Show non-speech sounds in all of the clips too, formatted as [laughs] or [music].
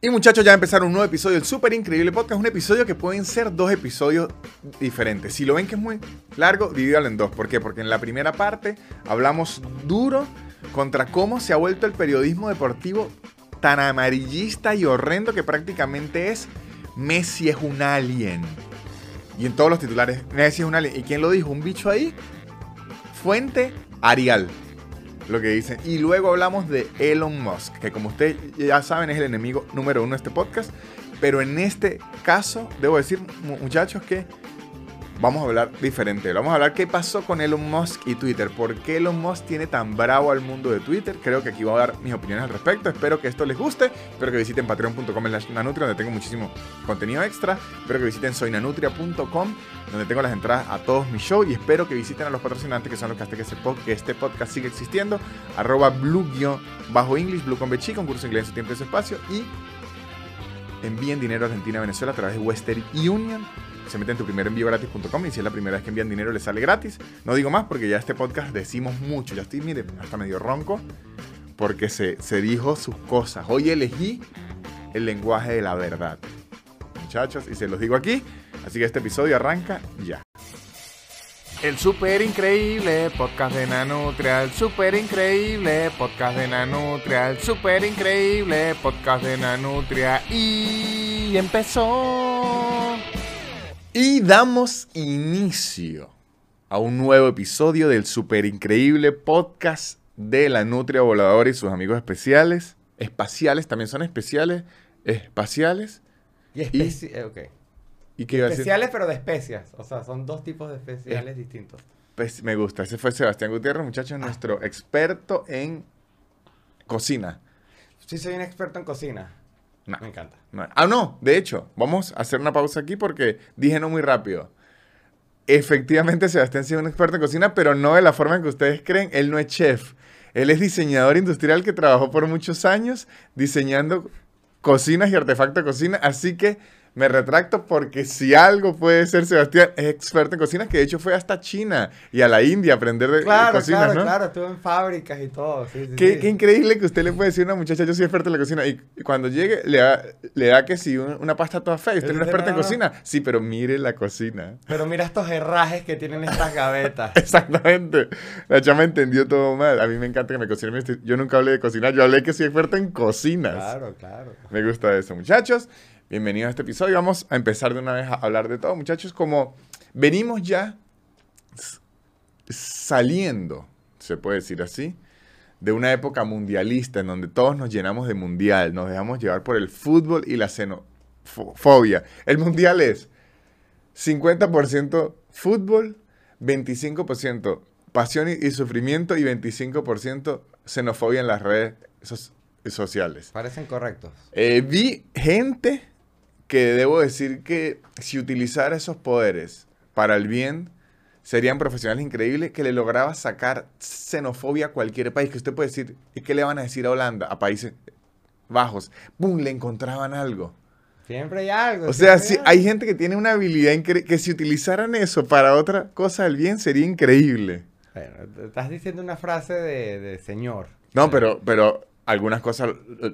Y muchachos, ya empezaron un nuevo episodio del súper increíble podcast. Un episodio que pueden ser dos episodios diferentes. Si lo ven que es muy largo, divídalo en dos. ¿Por qué? Porque en la primera parte hablamos duro contra cómo se ha vuelto el periodismo deportivo tan amarillista y horrendo que prácticamente es Messi es un alien. Y en todos los titulares, Messi es un alien. ¿Y quién lo dijo? ¿Un bicho ahí? Fuente, Arial lo que dicen. Y luego hablamos de Elon Musk, que como ustedes ya saben es el enemigo número uno de este podcast. Pero en este caso, debo decir, muchachos, que vamos a hablar diferente. Vamos a hablar qué pasó con Elon Musk y Twitter. ¿Por qué Elon Musk tiene tan bravo al mundo de Twitter? Creo que aquí voy a dar mis opiniones al respecto. Espero que esto les guste. Espero que visiten patreon.com nanutria, donde tengo muchísimo contenido extra. Espero que visiten soynanutria.com, donde tengo las entradas a todos mis shows. Y espero que visiten a los patrocinantes, que son los que hacen que, este podcast siga existiendo. Arroba blue-english, blue con con curso inglés en su tiempo y su espacio. Y envíen dinero a Argentina, Venezuela a través de Western Union se meten en tu primer envío gratis.com y si es la primera vez que envían dinero les sale gratis. No digo más porque ya este podcast decimos mucho. Ya estoy, mire, hasta medio ronco porque se, se dijo sus cosas. Hoy elegí el lenguaje de la verdad. Muchachos, y se los digo aquí. Así que este episodio arranca ya. El super increíble podcast de Nanutria, el super increíble podcast de Nanutria, el super increíble podcast de Nanutria y empezó. Y damos inicio a un nuevo episodio del super increíble podcast de la Nutria Voladora y sus amigos especiales. Espaciales, también son especiales. Espaciales. Y, especi eh, okay. ¿Y qué especiales, pero de especias. O sea, son dos tipos de especiales distintos. Pues, me gusta. Ese fue Sebastián Gutiérrez, muchachos, ah. nuestro experto en cocina. Sí, soy un experto en cocina. Me encanta. Ah, no, de hecho, vamos a hacer una pausa aquí porque dije no muy rápido. Efectivamente, Sebastián sí es un experto en cocina, pero no de la forma en que ustedes creen. Él no es chef. Él es diseñador industrial que trabajó por muchos años diseñando cocinas y artefactos de cocina. Así que me retracto porque si algo puede ser Sebastián, es experto en cocinas, que de hecho fue hasta China y a la India a aprender de, claro, cocina, claro, Claro, estuvo en fábricas y todo. qué, increíble que usted le puede decir a una muchacha, yo soy experto en la cocina, y cuando llegue le da, le da que si una pasta toda fea, usted no es experto en cocina. Sí, pero mire la cocina. Pero mira estos herrajes que tienen estas gavetas. [laughs] Exactamente. La chama entendió todo mal. A mí me encanta que me cocinen. Yo nunca hablé de cocinar, yo hablé que soy experto en cocinas. Claro, claro. Me gusta eso, muchachos. Bienvenidos a este episodio. Vamos a empezar de una vez a hablar de todo, muchachos. Como venimos ya saliendo, se puede decir así, de una época mundialista en donde todos nos llenamos de mundial, nos dejamos llevar por el fútbol y la xenofobia. El mundial es 50% fútbol, 25% pasión y sufrimiento y 25% xenofobia en las redes sociales. Parecen correctos. Eh, vi gente que debo decir que si utilizara esos poderes para el bien, serían profesionales increíbles que le lograba sacar xenofobia a cualquier país. Que usted puede decir, ¿y qué le van a decir a Holanda? A países bajos. ¡Pum! Le encontraban algo. Siempre hay algo. O sea, si hay gente que tiene una habilidad increíble, que si utilizaran eso para otra cosa del bien, sería increíble. Bueno, estás diciendo una frase de, de señor. No, pero, pero algunas cosas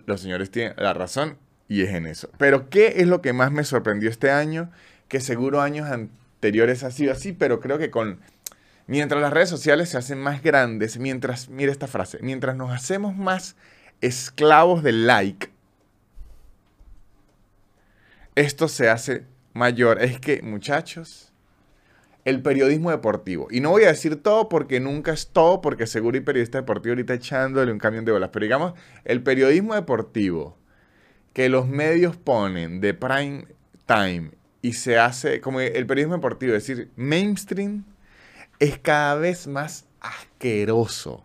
los señores tienen la razón y es en eso. Pero ¿qué es lo que más me sorprendió este año? Que seguro años anteriores ha sido así, pero creo que con... Mientras las redes sociales se hacen más grandes, mientras, mire esta frase, mientras nos hacemos más esclavos del like, esto se hace mayor. Es que, muchachos, el periodismo deportivo, y no voy a decir todo porque nunca es todo, porque seguro hay periodista deportivo ahorita echándole un camión de bolas, pero digamos, el periodismo deportivo que los medios ponen de prime time y se hace como el periodismo deportivo, es decir, mainstream, es cada vez más asqueroso.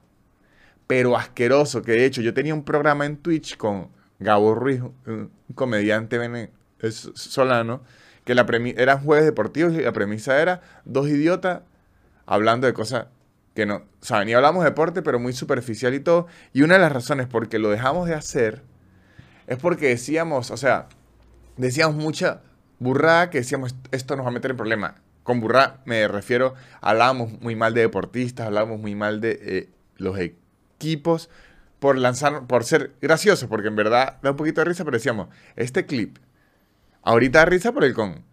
Pero asqueroso, que de hecho yo tenía un programa en Twitch con Gabo Ruiz, un comediante venezolano, que la eran jueves deportivos y la premisa era dos idiotas hablando de cosas que no saben. Y hablamos de deporte, pero muy superficial y todo. Y una de las razones por que lo dejamos de hacer es porque decíamos, o sea, decíamos mucha burrada que decíamos, esto nos va a meter en problema. Con burrada me refiero, hablábamos muy mal de deportistas, hablábamos muy mal de eh, los equipos, por lanzar, por ser gracioso, porque en verdad da un poquito de risa, pero decíamos, este clip, ahorita da risa por el con,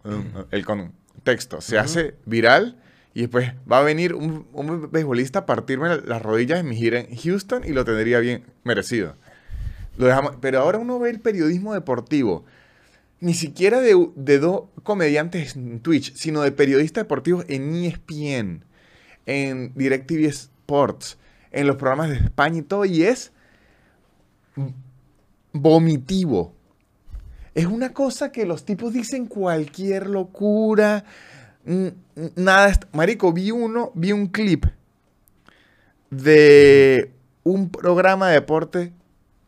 el contexto, se hace viral y después va a venir un, un beisbolista a partirme las rodillas en mi gira en Houston y lo tendría bien merecido. Pero ahora uno ve el periodismo deportivo, ni siquiera de, de dos comediantes en Twitch, sino de periodistas deportivos en ESPN, en DirecTV Sports, en los programas de España y todo, y es vomitivo. Es una cosa que los tipos dicen cualquier locura. Nada. Marico, vi uno, vi un clip de un programa de deporte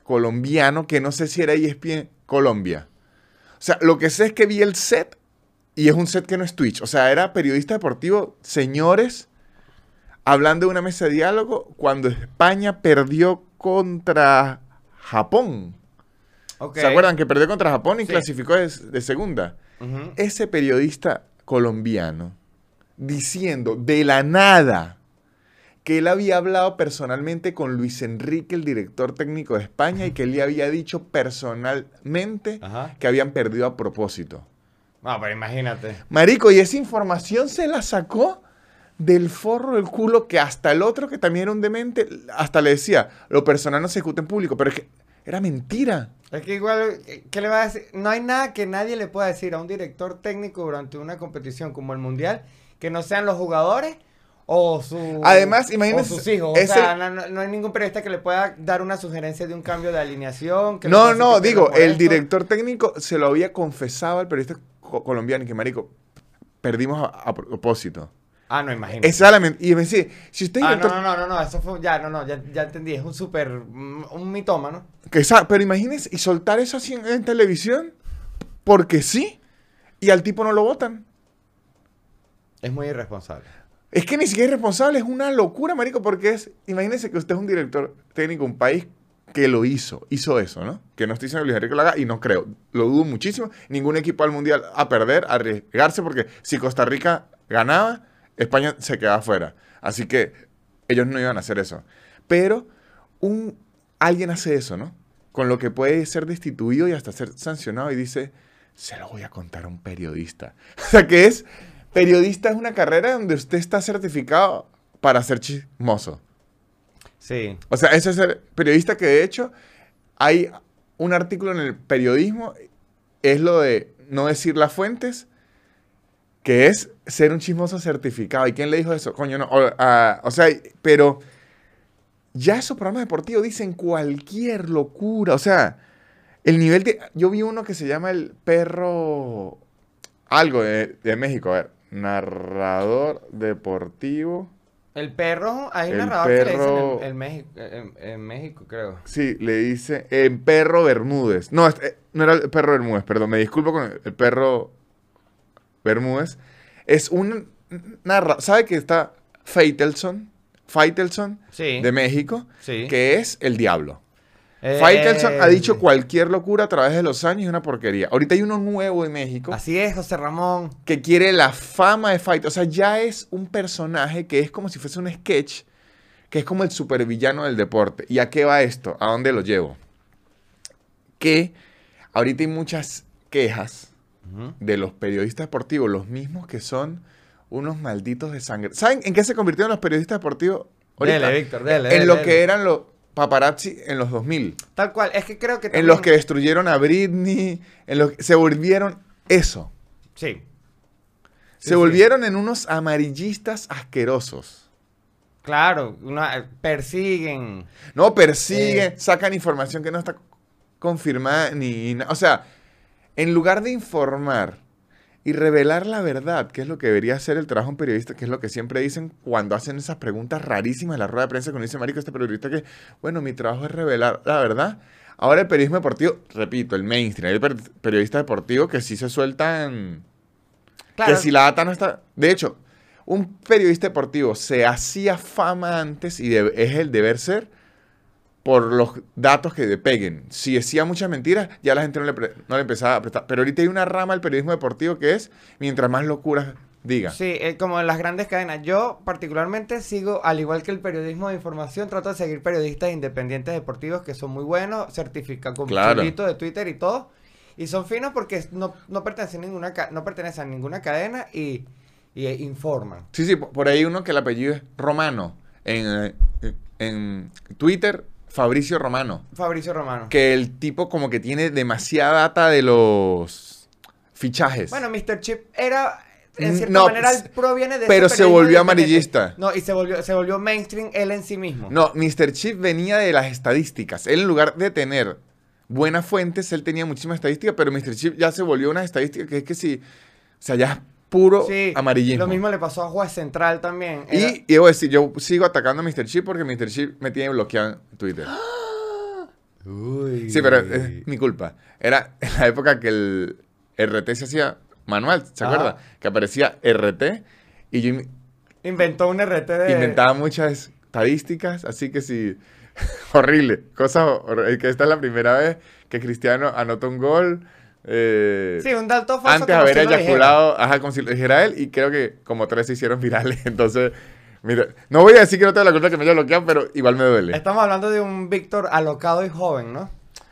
colombiano que no sé si era ESPN Colombia. O sea, lo que sé es que vi el set y es un set que no es Twitch. O sea, era periodista deportivo, señores, hablando de una mesa de diálogo cuando España perdió contra Japón. ¿Se acuerdan que perdió contra Japón y clasificó de, segunda? Ese periodista colombiano diciendo de la nada que él había hablado personalmente con Luis Enrique, el director técnico de España, y que él le había dicho personalmente que habían perdido a propósito. No, pero imagínate. Marico, y esa información se la sacó del forro del culo que hasta el otro, que también era un demente, hasta le decía, lo personal no se ejecuta en público, pero es que era mentira. Es que igual, ¿qué le va a decir? No hay nada que nadie le pueda decir a un director técnico durante una competición como el Mundial que no sean los jugadores o, su, Además, imagínense, sus hijos. O sea, no, hay ningún periodista que le pueda dar una sugerencia de un cambio de alineación. no, no, digo, el director técnico se lo había confesado al periodista colombiano y que, marico, perdimos a propósito. Ah, no, imagínate. Exactamente. Y me decía, si usted... Ah, no, no, no, no, no, eso fue, ya, no, no, ya, ya entendí, es un súper, un mitómano. Que, pero imagínese, y soltar eso así en, televisión, porque sí, y al tipo no lo votan. Es muy irresponsable. Es que ni siquiera es irresponsable, es una locura, marico, porque es, imagínese que usted es un director técnico un país que lo hizo, hizo eso, ¿no? Que no estoy diciendo que lo haga y no creo, lo dudo muchísimo. Ningún equipo al mundial a perder, a arriesgarse, porque si Costa Rica ganaba, España se quedaba afuera. Así que ellos no iban a hacer eso. Pero un, alguien hace eso, ¿no? Con lo que puede ser destituido y hasta ser sancionado y dice, se lo voy a contar a un periodista. [laughs] O sea, que es, periodista es una carrera donde usted está certificado para ser chismoso. Sí. O sea, ese es el periodista que de hecho hay un artículo en el periodismo, es lo de no decir las fuentes, que es ser un chismoso certificado. ¿Y quién le dijo eso? Coño, no. O, ah, sea, pero ya esos programas deportivos dicen cualquier locura. O sea, el nivel de... Yo vi uno que se llama el perro... Algo de, México. A ver, narrador deportivo. El perro, hay un narrador que le dicen en, México, en, México, creo. Sí, le dice en perro Bermúdez. No, eh, no era el perro Bermúdez, perdón, me disculpo con el perro Bermúdez, es un narra. ¿Sabe que está Faitelson? Faitelson de México, que es el diablo. Eh, Faitelson ha dicho cualquier locura a través de los años y una porquería. Ahorita hay uno nuevo en México. Así es, José Ramón. Que quiere la fama de Faitelson. O sea, ya es un personaje que es como si fuese un sketch, que es como el supervillano del deporte. ¿Y a qué va esto? ¿A dónde lo llevo? Que ahorita hay muchas quejas de los periodistas deportivos, los mismos que son unos malditos de sangre. ¿Saben en qué se convirtieron los periodistas deportivos? Dele, Víctor, dele, En lo que eran los paparazzi en los 2000. Tal cual, es que creo que... En los que destruyeron a Britney, en los que se volvieron eso. Sí. se volvieron en unos amarillistas asquerosos. Claro, una, persiguen. No, persiguen, eh. sacan información que no está confirmada ni... O sea, en lugar de informar y revelar la verdad, que es lo que debería hacer el trabajo de un periodista, que es lo que siempre dicen cuando hacen esas preguntas rarísimas en la rueda de prensa, cuando dice, marico, este periodista que, bueno, mi trabajo es revelar la verdad. Ahora el periodismo deportivo, repito, el mainstream, hay periodistas deportivos que sí se sueltan... Que si la data no está... De hecho, un periodista deportivo se hacía fama antes y es el deber ser por los datos que le peguen. Si decía muchas mentiras, ya la gente no le, no le empezaba a prestar. Pero ahorita hay una rama del periodismo deportivo que es, mientras más locuras Diga. Sí, eh, como en las grandes cadenas. Yo particularmente sigo, al igual que el periodismo de información, trato de seguir periodistas independientes deportivos que son muy buenos, certificados con Claro. de Twitter y todo. Y son finos porque no, no, pertenecen, a ninguna, no pertenecen a ninguna cadena y, y, eh, informan. Sí, sí, por ahí uno que el apellido es Romano. En, eh, en Twitter, Fabricio Romano. Fabricio Romano. Que el tipo como que tiene demasiada data de los fichajes. Bueno, Mr. Chip era, en Mm, cierta no, manera, él proviene de ese pero se volvió amarillista. No, y se volvió, se volvió mainstream él en sí mismo. No, Mr. Chip venía de las estadísticas. Él en lugar de tener buenas fuentes, él tenía muchísimas estadísticas, pero Mr. Chip ya se volvió una estadística que es que sí, o sea, ya puro Sí, amarillismo. Lo mismo le pasó a Juez Central también. Era- Y, y debo decir, yo sigo atacando a Mr. Chip porque Mr. Chip me tiene bloqueado en Twitter. [gasps] Uy. Sí, pero es mi culpa. Era en la época que el RT se hacía manual, ¿se Ajá. acuerda? Que aparecía RT y yo in- Inventó un RT de... inventaba muchas estadísticas, así que sí, [laughs] horrible. Cosa hor- que esta es la primera vez que Cristiano anota un gol. Eh, Sí, un dato falso antes de haber eyaculado, ajá, si lo dijera él, y creo que como tres se hicieron [laughs] virales. Entonces, mira, no voy a decir que no tengo la culpa que me haya bloqueado, pero igual me duele. Estamos hablando de un Víctor alocado y joven, ¿no?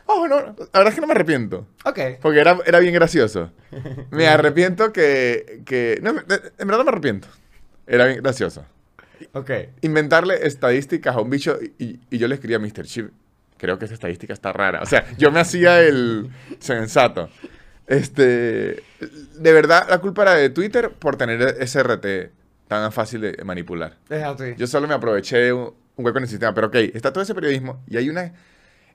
Oh, no, la verdad es que no me arrepiento. Ok. Porque era, era bien gracioso. [laughs] Me arrepiento que... que no, en verdad no me arrepiento. Era bien gracioso. Ok. Inventarle estadísticas a un bicho y, y yo le escribía a Mr. Chip. Creo que esa estadística está rara. O sea, yo me hacía el sensato. Este... De verdad, la culpa era de Twitter por tener ese RT tan fácil de manipular. Así. Yo solo me aproveché un hueco en el sistema. Pero ok, está todo ese periodismo y hay una...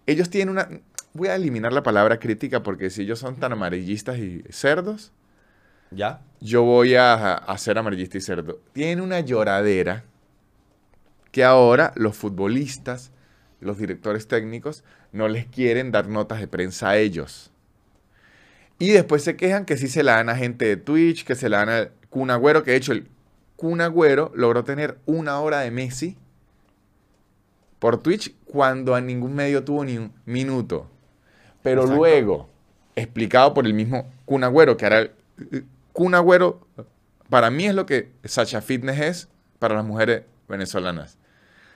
Ellos tienen una... Voy a eliminar la palabra crítica porque si ellos son tan amarillistas y cerdos, ¿Ya? yo voy a, a ser amarillista y cerdo. Tienen una lloradera que ahora los futbolistas, los directores técnicos, no les quieren dar notas de prensa a ellos. Y después se quejan que sí se la dan a gente de Twitch, que se la dan a Kun Agüero, que de hecho el Kun Agüero logró tener una hora de Messi por Twitch cuando a ningún medio tuvo ni un minuto. Pero Exacto. luego, explicado por el mismo Kun Agüero, que era el Kun Agüero, para mí es lo que Sacha Fitness es para las mujeres venezolanas.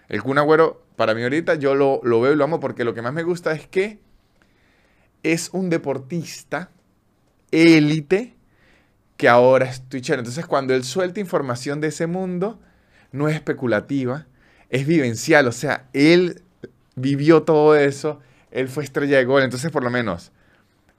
El Kun Agüero, para mí ahorita, yo lo, lo veo y lo amo porque lo que más me gusta es que es un deportista élite que ahora es twitchero. Entonces, cuando él suelta información de ese mundo, no es especulativa, es vivencial. O sea, él vivió todo eso, él fue estrella de gol. Entonces, por lo menos,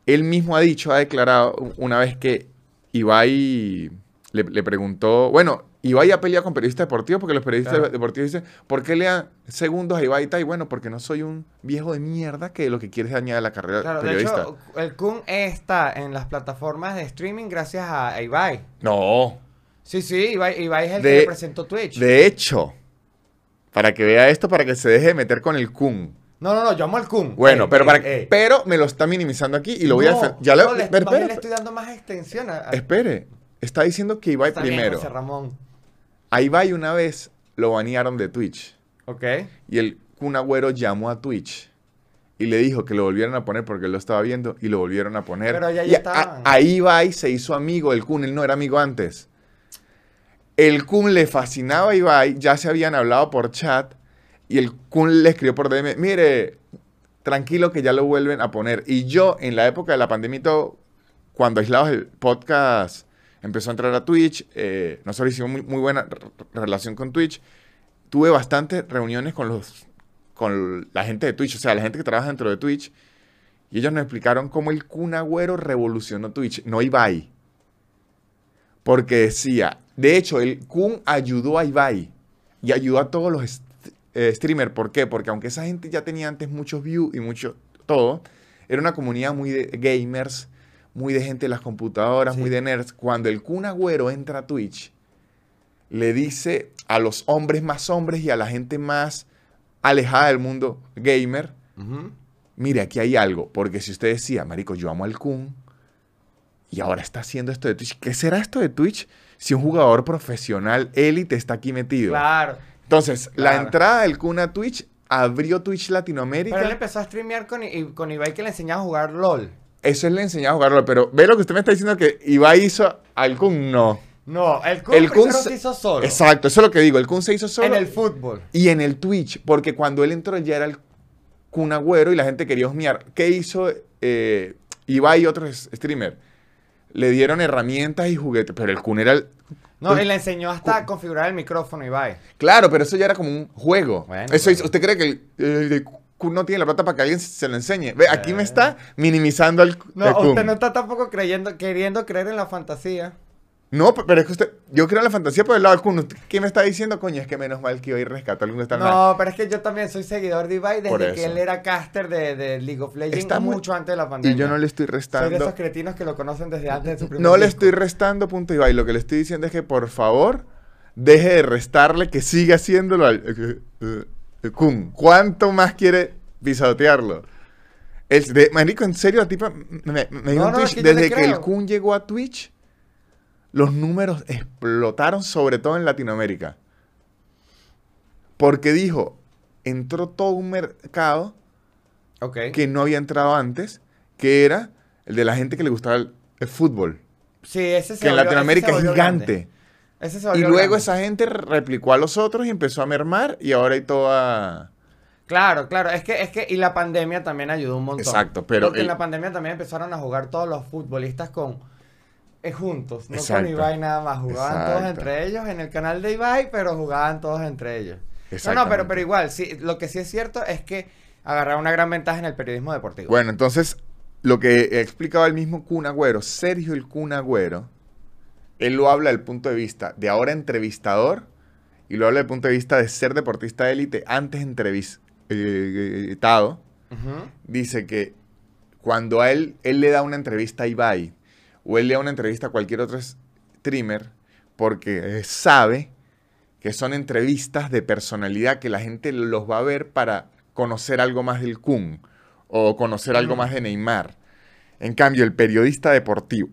él mismo ha dicho, ha declarado una vez que Ibai le, le preguntó, bueno, Ibai ha peleado con periodistas deportivos porque los periodistas Claro. deportivos dicen, ¿por qué le dan segundos a Ibai y? Y bueno, porque no soy un viejo de mierda que lo que quiere es dañar la carrera Claro, de periodista. hecho, el Kun está en las plataformas de streaming gracias a Ibai. no, Sí, sí, Ibai, Ibai es el De- que representó Twitch. de hecho, para que vea esto, para que se deje de meter con el Kun. No, no, no, yo amo al Kun. Bueno, Ey, pero, ey, para, ey. pero me lo está minimizando aquí y lo voy a. Ya le, no, le, espere, más bien espere, le estoy dando más extensión a... a- espere. Está diciendo que Ibai Está bien, primero. José Ramón. A Ibai una vez lo banearon de Twitch. Ok. Y el Kun Agüero llamó a Twitch y le dijo que lo volvieran a poner porque él lo estaba viendo y lo volvieron a poner. Pero ya- ya a- estaban. a Ibai se hizo amigo del Kun, él no era amigo antes. El Kun le fascinaba a Ibai, ya se habían hablado por chat y el Kun le escribió por DM, mire, tranquilo que ya lo vuelven a poner. Y yo en la época de la pandemia y todo, cuando aislados el podcast empezó a entrar a Twitch, eh, nosotros hicimos muy, buena re- relación con Twitch, tuve bastantes reuniones con los con la gente de Twitch, o sea, la gente que trabaja dentro de Twitch, y ellos nos explicaron cómo el Kun Agüero revolucionó Twitch, no Ibai. Porque decía, de hecho, el Kun ayudó a Ibai y ayudó a todos los eh, streamers. ¿Por qué? Porque aunque esa gente ya tenía antes muchos views y mucho todo, era una comunidad muy de gamers, muy de gente de las computadoras, Sí. muy de nerds. Cuando el Kun Agüero entra a Twitch, le dice a los hombres más hombres y a la gente más alejada del mundo gamer, mire, aquí hay algo, porque si usted decía, marico, yo amo al Kun, y ahora está haciendo esto de Twitch, ¿qué será esto de Twitch si un jugador profesional élite está aquí metido? Claro. Entonces, la entrada del Kun a Twitch abrió Twitch Latinoamérica. Pero él empezó a streamear con, con Ibai que le enseñaba a jugar LOL. Eso él le enseñaba a jugarlo, pero ve lo que usted me está diciendo que Ibai hizo al Kun, no. No, el Kun, El se- hizo solo. Exacto, eso es lo que digo. El Kun se hizo solo. En el fútbol. Y en el Twitch, porque cuando él entró ya era el Kun Agüero y la gente quería husmear. ¿Qué hizo eh, Ibai y otros streamers? Le dieron herramientas y juguetes, pero el Kun era el... No, y le enseñó hasta a configurar el micrófono, Ibai. Claro, pero eso ya era como un juego. Bueno, eso ¿Usted cree que el, el Kun no tiene la plata para que alguien se lo enseñe? Ve, aquí me Eh. está minimizando al, No, usted no está tampoco creyendo, queriendo creer en la fantasía. No, pe- pero es que usted... Yo creo en la fantasía por el lado del Kun. ¿Usted ¿Qué me está diciendo? Coño, es que menos mal que hoy rescató algún está mal. No, pero es que yo también soy seguidor de Ibai desde que él era caster de, de League of Legends Está muy- mucho antes de la pandemia. Y yo no le estoy Soy de restando... esos cretinos que lo conocen desde antes de su primer No le estoy restando punto Ibai. Lo que le estoy diciendo es que por favor deje de restarle que siga haciéndolo al eh, eh, Kun. ¿Cuánto más quiere pisotearlo? El, de, marico, en serio, la tipa me, me No, no, Twitch, es que desde que el. Kun llegó a Twitch, los números explotaron, sobre todo en Latinoamérica. Porque dijo, entró todo un mercado que no había entrado antes, que era el de la gente que le gustaba el, el fútbol. Sí, ese se Que en Latinoamérica es gigante. grande. Ese se Y luego grande. esa gente replicó a los otros y empezó a mermar y ahora hay toda... Claro, claro, es que, es que, y la pandemia también ayudó un montón. Exacto, pero Porque en la pandemia también empezaron a jugar todos los futbolistas con eh, juntos, no Exacto. con Ibai nada más, jugaban todos entre ellos en el canal de Ibai, pero jugaban todos entre ellos. No, no, pero, pero igual, sí, lo que sí es cierto es que agarraron una gran ventaja en el periodismo deportivo. Bueno, entonces, lo que explicaba el mismo Kun Agüero, Sergio el Kun Agüero, él lo habla del punto de vista de ahora entrevistador y lo habla del punto de vista de ser deportista de élite antes entrevistado. Ujú. dice que cuando a él, él le da una entrevista a Ibai o él le da una entrevista a cualquier otro streamer, porque eh, sabe que son entrevistas de personalidad que la gente los va a ver para conocer algo más del Kun o conocer algo más de Neymar. En cambio, el periodista deportivo,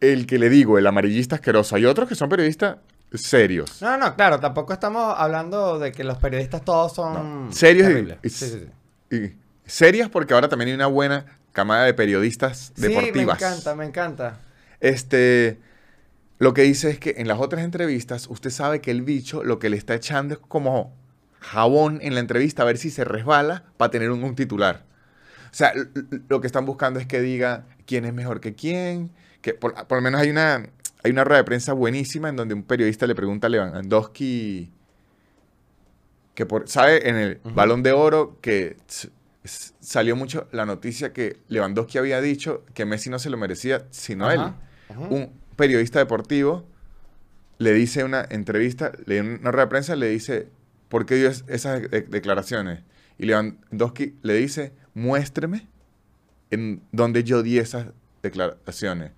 el que le digo, el amarillista asqueroso, hay otros que son periodistas serios. No, no, claro, tampoco estamos hablando de que los periodistas todos son No, serios y- y- Sí, sí, sí. Y serias porque ahora también hay una buena camada de periodistas deportivas. Me encanta, me encanta. Este, lo que dice es que en las otras entrevistas usted sabe que el bicho lo que le está echando es como jabón en la entrevista a ver si se resbala para tener un, un titular. O sea, lo que están buscando es que diga quién es mejor que quién. Que por, por lo menos hay una, hay una rueda de prensa buenísima en donde un periodista le pregunta a Lewandowski que por, sabe en el. Balón de Oro que salió mucho la noticia que Lewandowski había dicho que Messi no se lo merecía sino a él un periodista deportivo le dice una entrevista, le dio una rueda de prensa, le dice, ¿por qué dio es- esas de- declaraciones? Y Lewandowski le dice, muéstreme en donde yo di esas declaraciones.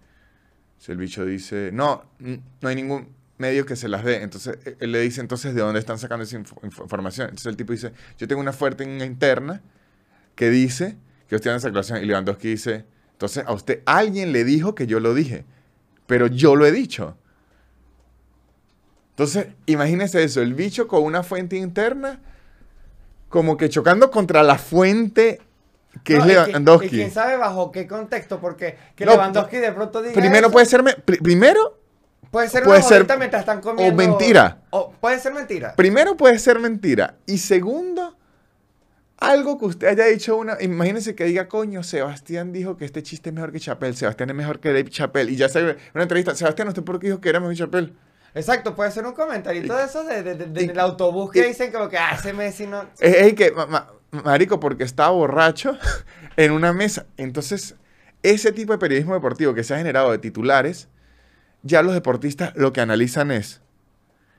Si el bicho dice, no, no hay ningún medio que se las dé. Entonces e- él le dice, entonces, ¿de dónde están sacando esa info- info- información? Entonces el tipo dice, yo tengo una fuerte interna que dice que usted da esa declaración. Y Lewandowski dice, entonces a usted alguien le dijo que yo lo dije, pero yo lo he dicho. Entonces, imagínese eso, el bicho con una fuente interna, como que chocando contra la fuente que No, es Lewandowski. Y quién sabe bajo qué contexto, porque que No, Lewandowski de pronto diga Primero eso, puede ser, me- pri- primero, puede ser puede una ser- mientras están comiendo mentira. o puede ser mentira. primero puede ser mentira. Y segundo, algo que usted haya dicho una. Imagínense que diga, coño, Sebastián dijo que este chiste es mejor que Chapel. Sebastián es mejor que Dave Chapel. Y ya sale una entrevista. Sebastián, ¿usted por qué dijo que era mejor que Chapel? Exacto, puede ser un comentarito Y- de esos de, de- de- del autobús que dicen como que ah, ese Messi no. Es, es que, ma- ma- marico, porque estaba borracho [laughs] en una mesa. Entonces, ese tipo de periodismo deportivo que se ha generado de titulares, ya los deportistas lo que analizan es,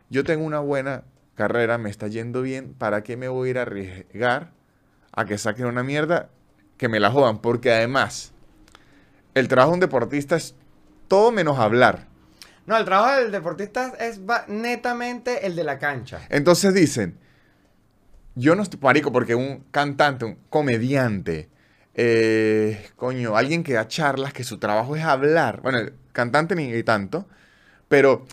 yo tengo una buena carrera, me está yendo bien, ¿para qué me voy a ir a arriesgar a que saquen una mierda que me la jodan? Porque además, el trabajo de un deportista es todo menos hablar. No, el trabajo del deportista es netamente el de la cancha. Entonces dicen, yo no estoy, marico, porque un cantante, un comediante, eh, coño, alguien que da charlas, que su trabajo es hablar, bueno, el cantante ni tanto, pero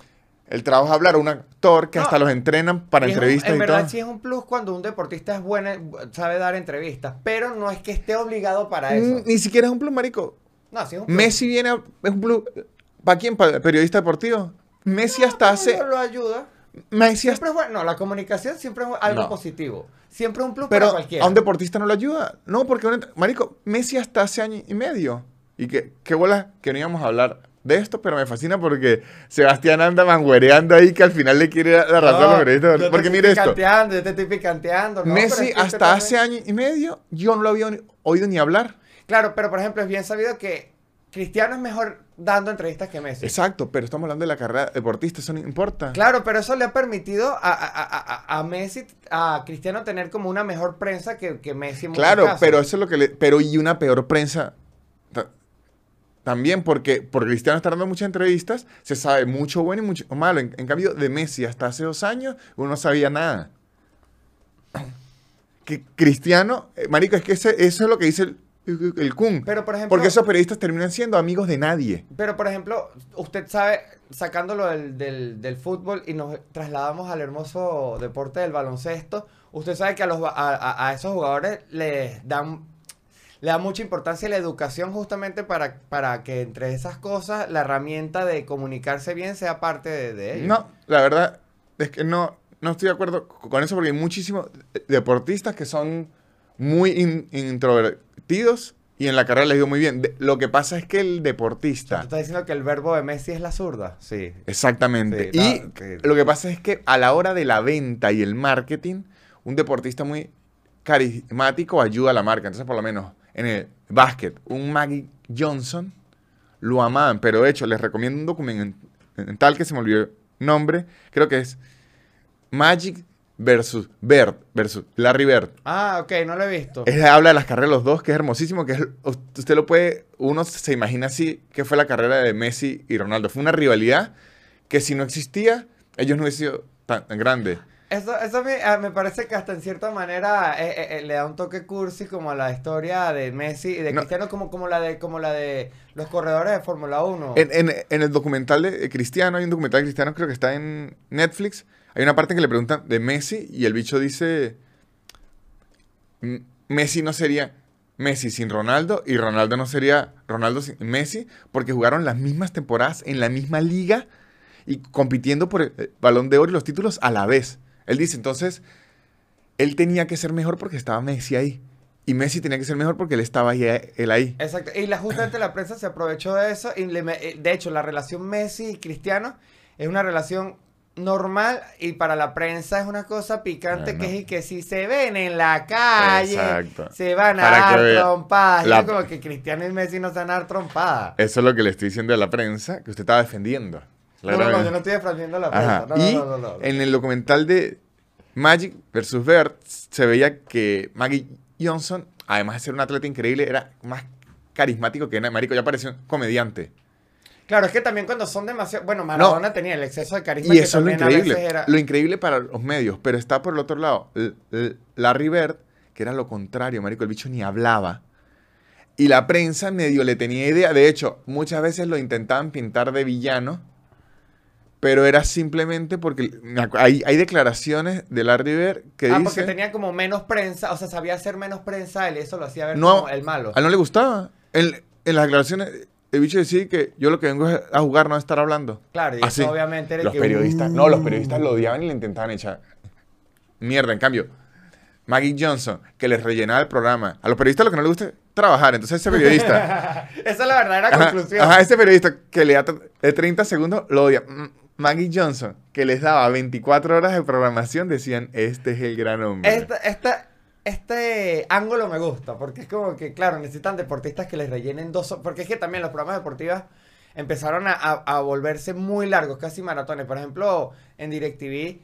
el trabajo es hablar, un actor que No, hasta los entrenan para un- entrevistas en y verdad todo. sí es un plus cuando un deportista es bueno, sabe dar entrevistas, pero no es que esté obligado para eso. Ni siquiera es un plus, marico. No, sí es un plus. Messi viene, a- es un plus, ¿para quién? ¿Para el periodista deportivo? Messi hasta hace... Lo ayuda. Messi hasta- Siempre es bueno. No, la comunicación siempre es algo No. positivo. Siempre un plus Pero para cualquiera. a un deportista no lo ayuda. No, porque, marico, Messi hasta hace año y medio. Y que, qué bola que no íbamos a hablar de esto, pero me fascina porque Sebastián anda manguereando ahí que al final le quiere dar la razón a los periodistas. Porque mire esto. yo te estoy picanteando. no, Messi es que hasta hace año y medio yo no lo había oído ni hablar. Claro, pero por ejemplo, es bien sabido que Cristiano es mejor dando entrevistas que Messi. Exacto, pero estamos hablando de la carrera deportista, eso no importa. Claro, pero eso le ha permitido a, a- a- a- Messi, a Cristiano tener como una mejor prensa que, que Messi en Claro, casos. pero eso es lo que le. Pero y una peor prensa. ta- También porque por Cristiano está dando muchas entrevistas, se sabe mucho bueno y mucho malo. En, en cambio, de Messi hasta hace dos años, uno no sabía nada. Que Cristiano, eh, marico, es que ese- eso es lo que dice el, el, Kun. Pero, por ejemplo- porque esos periodistas terminan siendo amigos de nadie. Pero, por ejemplo, usted sabe, sacándolo del, del, del fútbol y nos trasladamos al hermoso deporte del baloncesto, usted sabe que a, los, ba- a, a- a esos jugadores les dan, le da mucha importancia la educación justamente para, para que entre esas cosas la herramienta de comunicarse bien sea parte de, de ellos. No, la verdad es que no, no estoy de acuerdo con eso porque hay muchísimos deportistas que son muy in- introvertidos y en la carrera les dio muy bien. De- lo que pasa es que el ¿Tú deportista... estás diciendo que el verbo de Messi es la zurda? Sí. Exactamente. Sí, y no, lo que pasa es que a la hora de la venta y el marketing, un deportista muy carismático ayuda a la marca. Entonces, por lo menos en el básquet, un Maggie Johnson lo amaban, pero de hecho les recomiendo un documental que se me olvidó el nombre, creo que es Magic versus Bird, versus Larry Bird. Ah, ok, no lo he visto. Es- habla de las carreras de los dos, que es hermosísimo, que es, usted lo puede, uno se imagina así, que fue la carrera de Messi y Ronaldo. Fue una rivalidad que si no existía, ellos no hubiesen sido tan, tan grandes. Eso, eso me, ah, me parece que hasta en cierta manera eh, eh, eh, le da un toque cursi como a la historia de Messi y de No. Cristiano como, como la de como la de los corredores de Fórmula 1. En, en- en el documental de Cristiano, hay un documental de Cristiano, creo que está en Netflix, hay una parte en que le preguntan de Messi y el bicho dice, "M- Messi no sería Messi sin Ronaldo y Ronaldo no sería Ronaldo sin Messi porque jugaron las mismas temporadas en la misma liga y compitiendo por el balón de oro y los títulos a la vez. Él dice, entonces, él tenía que ser mejor porque estaba Messi ahí. Y Messi tenía que ser mejor porque él estaba ahí, ahí. Exacto. Y la, justamente la prensa se aprovechó de eso. Y le eh, de hecho, la relación Messi y Cristiano es una relación normal y para la prensa es una cosa picante Bueno. que es y que si se ven en la calle Exacto. se van a Para dar trompadas. La- es como que Cristiano y Messi no se van a dar trompadas. Eso es lo que le estoy diciendo a la prensa, que usted estaba defendiendo. No, no, no, yo no estoy defendiendo a la prensa. No, no, y no, no, en el documental de Magic versus Bird se veía que Maggie Johnson, además de ser un atleta increíble, era más carismático que. Marico, ya parecía un comediante. Claro, es que también cuando son demasiado. Bueno, Maradona tenía el exceso de carisma Y que eso es lo increíble. era. Lo increíble para los medios. Pero está por el otro lado. Larry Bird, que era lo contrario, marico. El bicho ni hablaba. Y la prensa medio le tenía idea. De hecho, muchas veces lo intentaban pintar de villano. Pero era simplemente porque hay, hay declaraciones de Larry Bird que ah, dice... porque tenía como menos prensa, o sea, sabía hacer menos prensa él eso lo hacía ver No, como el malo. A él no le gustaba. En las declaraciones, el bicho decía que yo lo que vengo es a jugar, no a estar hablando. Claro, y Así. eso obviamente era Los que, periodistas, uh, no, los periodistas lo odiaban y le intentaban echar mierda. En cambio, Maggie Johnson, que les rellenaba el programa. A los periodistas lo que no les gusta es trabajar. Entonces ese periodista, [laughs] Esa es la verdadera ajá, conclusión. ajá, ese periodista que le da t- de 30 segundos lo odia. Maggie Johnson, que les daba 24 horas de programación, decían, este es el gran hombre. Esta, esta- este ángulo me gusta, porque es como que, claro, necesitan deportistas que les rellenen dos... ho- Porque es que también los programas deportivos empezaron a, a- a volverse muy largos, casi maratones. Por ejemplo, en DirecTV,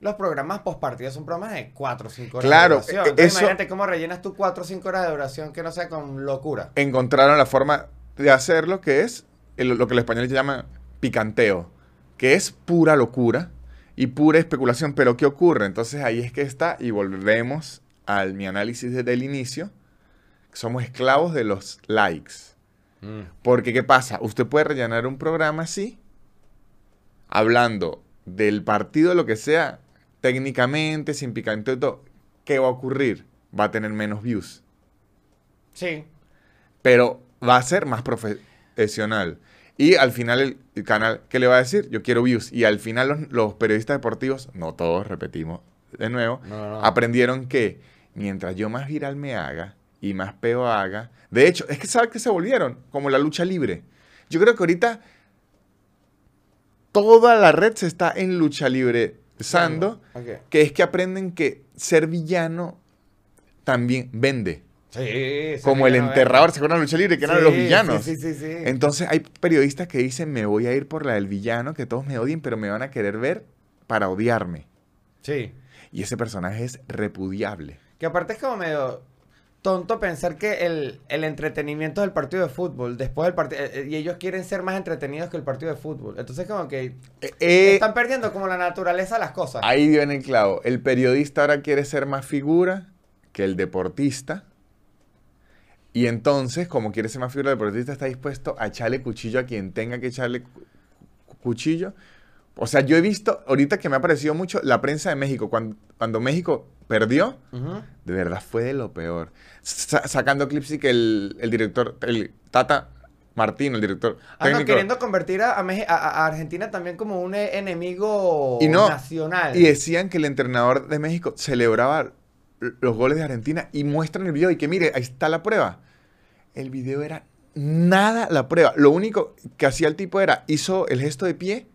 los programas postpartidos son programas de 4 o 5 horas Claro, de duración. e- Entonces, eso- imagínate cómo rellenas tú 4 o 5 horas de duración que no sea con locura. encontraron la forma de hacerlo, que es el- lo que los españoles llaman picanteo, que es pura locura y pura especulación. Pero ¿qué ocurre? Entonces ahí es que está y volvemos al mi análisis desde el inicio. Somos esclavos de los likes. Porque ¿qué pasa? Usted puede rellenar un programa así, hablando del partido, lo que sea, técnicamente, sin picanteo y todo. ¿Qué va a ocurrir? Va a tener menos views Sí. pero va a ser más profesional. Y al final el, el canal, ¿qué le va a decir? Yo quiero views. Y al final los, los periodistas deportivos, no todos, repetimos de nuevo, No, no, no. aprendieron que mientras yo más viral me haga y más peo haga, de hecho, es que ¿sabes que se volvieron? Como la lucha libre. Yo creo que ahorita toda la red se está en lucha libre Sando, que es que aprenden que ser villano también vende. Sí, Como el enterrador, ¿se de la lucha libre? Que eran Sí, los villanos. Sí, sí, sí. sí. Entonces hay periodistas que dicen, me voy a ir por la del villano, que todos me odien, pero me van a querer ver para odiarme. Sí. Y ese personaje es repudiable. Que aparte es como medio tonto pensar que el, el entretenimiento del partido de fútbol, después del partido, y ellos quieren ser más entretenidos que el partido de fútbol. Entonces como que Eh, eh, están perdiendo como la naturaleza de las cosas. ahí dio en el clavo. El periodista ahora quiere ser más figura que el deportista. Y entonces, como quiere ser más figura, el deportista está dispuesto a echarle cuchillo a quien tenga que echarle cu- cuchillo. O sea, yo he visto, ahorita que me ha parecido mucho, la prensa de México, cuando, cuando México perdió. De verdad fue de lo peor. Sa- sacando clips y que el, el director, el Tata Martino, el director Ah, no, queriendo convertir a, Argentina también como un e- enemigo Y no, nacional. y decían que el entrenador de México celebraba los goles de Argentina y muestran el video y que mire, ahí está la prueba. El video era nada la prueba. Lo único que hacía el tipo era, hizo el gesto de pie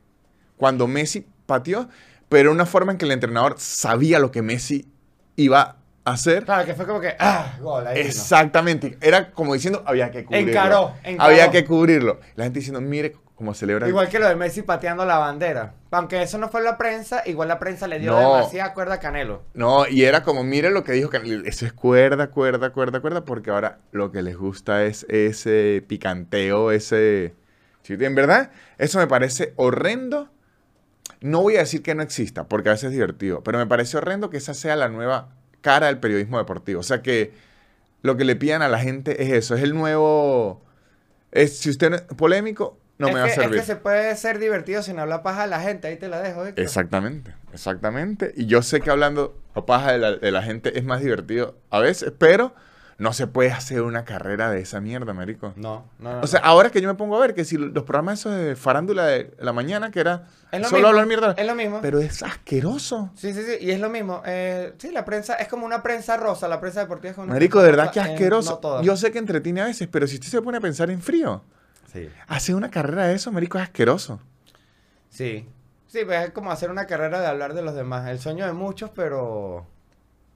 cuando Messi pateó, pero una forma en que el entrenador sabía lo que Messi iba a hacer. Claro, que fue como que, ah, gol, ahí vino. Exactamente. Era como diciendo, había que cubrirlo. Encaró, encaró. Había que cubrirlo. La gente diciendo, mire cómo celebra. Igual que lo de Messi pateando la bandera. Aunque eso no fue la prensa, igual la prensa le dio No. demasiada cuerda a Canelo. No, y era como, mire lo que dijo Canelo. Eso es cuerda, cuerda, cuerda, cuerda, porque ahora lo que les gusta es ese picanteo, ese... Sí, En verdad, eso me parece horrendo. No voy a decir que no exista, porque a veces es divertido, pero me parece horrendo que esa sea la nueva cara del periodismo deportivo. O sea que lo que le pidan a la gente es eso, es el nuevo... Es, si usted no es polémico, no es me va a servir. Es que se puede ser divertido sin hablar paja a la gente. Ahí te la dejo, Héctor. Exactamente, exactamente. Y yo sé que hablando a paja de la, de la gente es más divertido a veces, pero no se puede hacer una carrera de esa mierda, marico. No, no, no. O sea, ahora que yo me pongo a ver que si los programas esos de farándula de la mañana, que era es lo solo mismo, hablar mierda, Es lo mismo. pero es asqueroso. Sí, sí, sí. Y es lo mismo. Eh, sí, la prensa es como una prensa rosa. La prensa deportiva es como una Marico, de verdad que asqueroso. no yo sé que entretiene a veces, pero si usted se pone a pensar en frío, Sí. hacer una carrera de eso, marico, es asqueroso. Sí. Sí, pues es como hacer una carrera de hablar de los demás. El sueño de muchos, pero...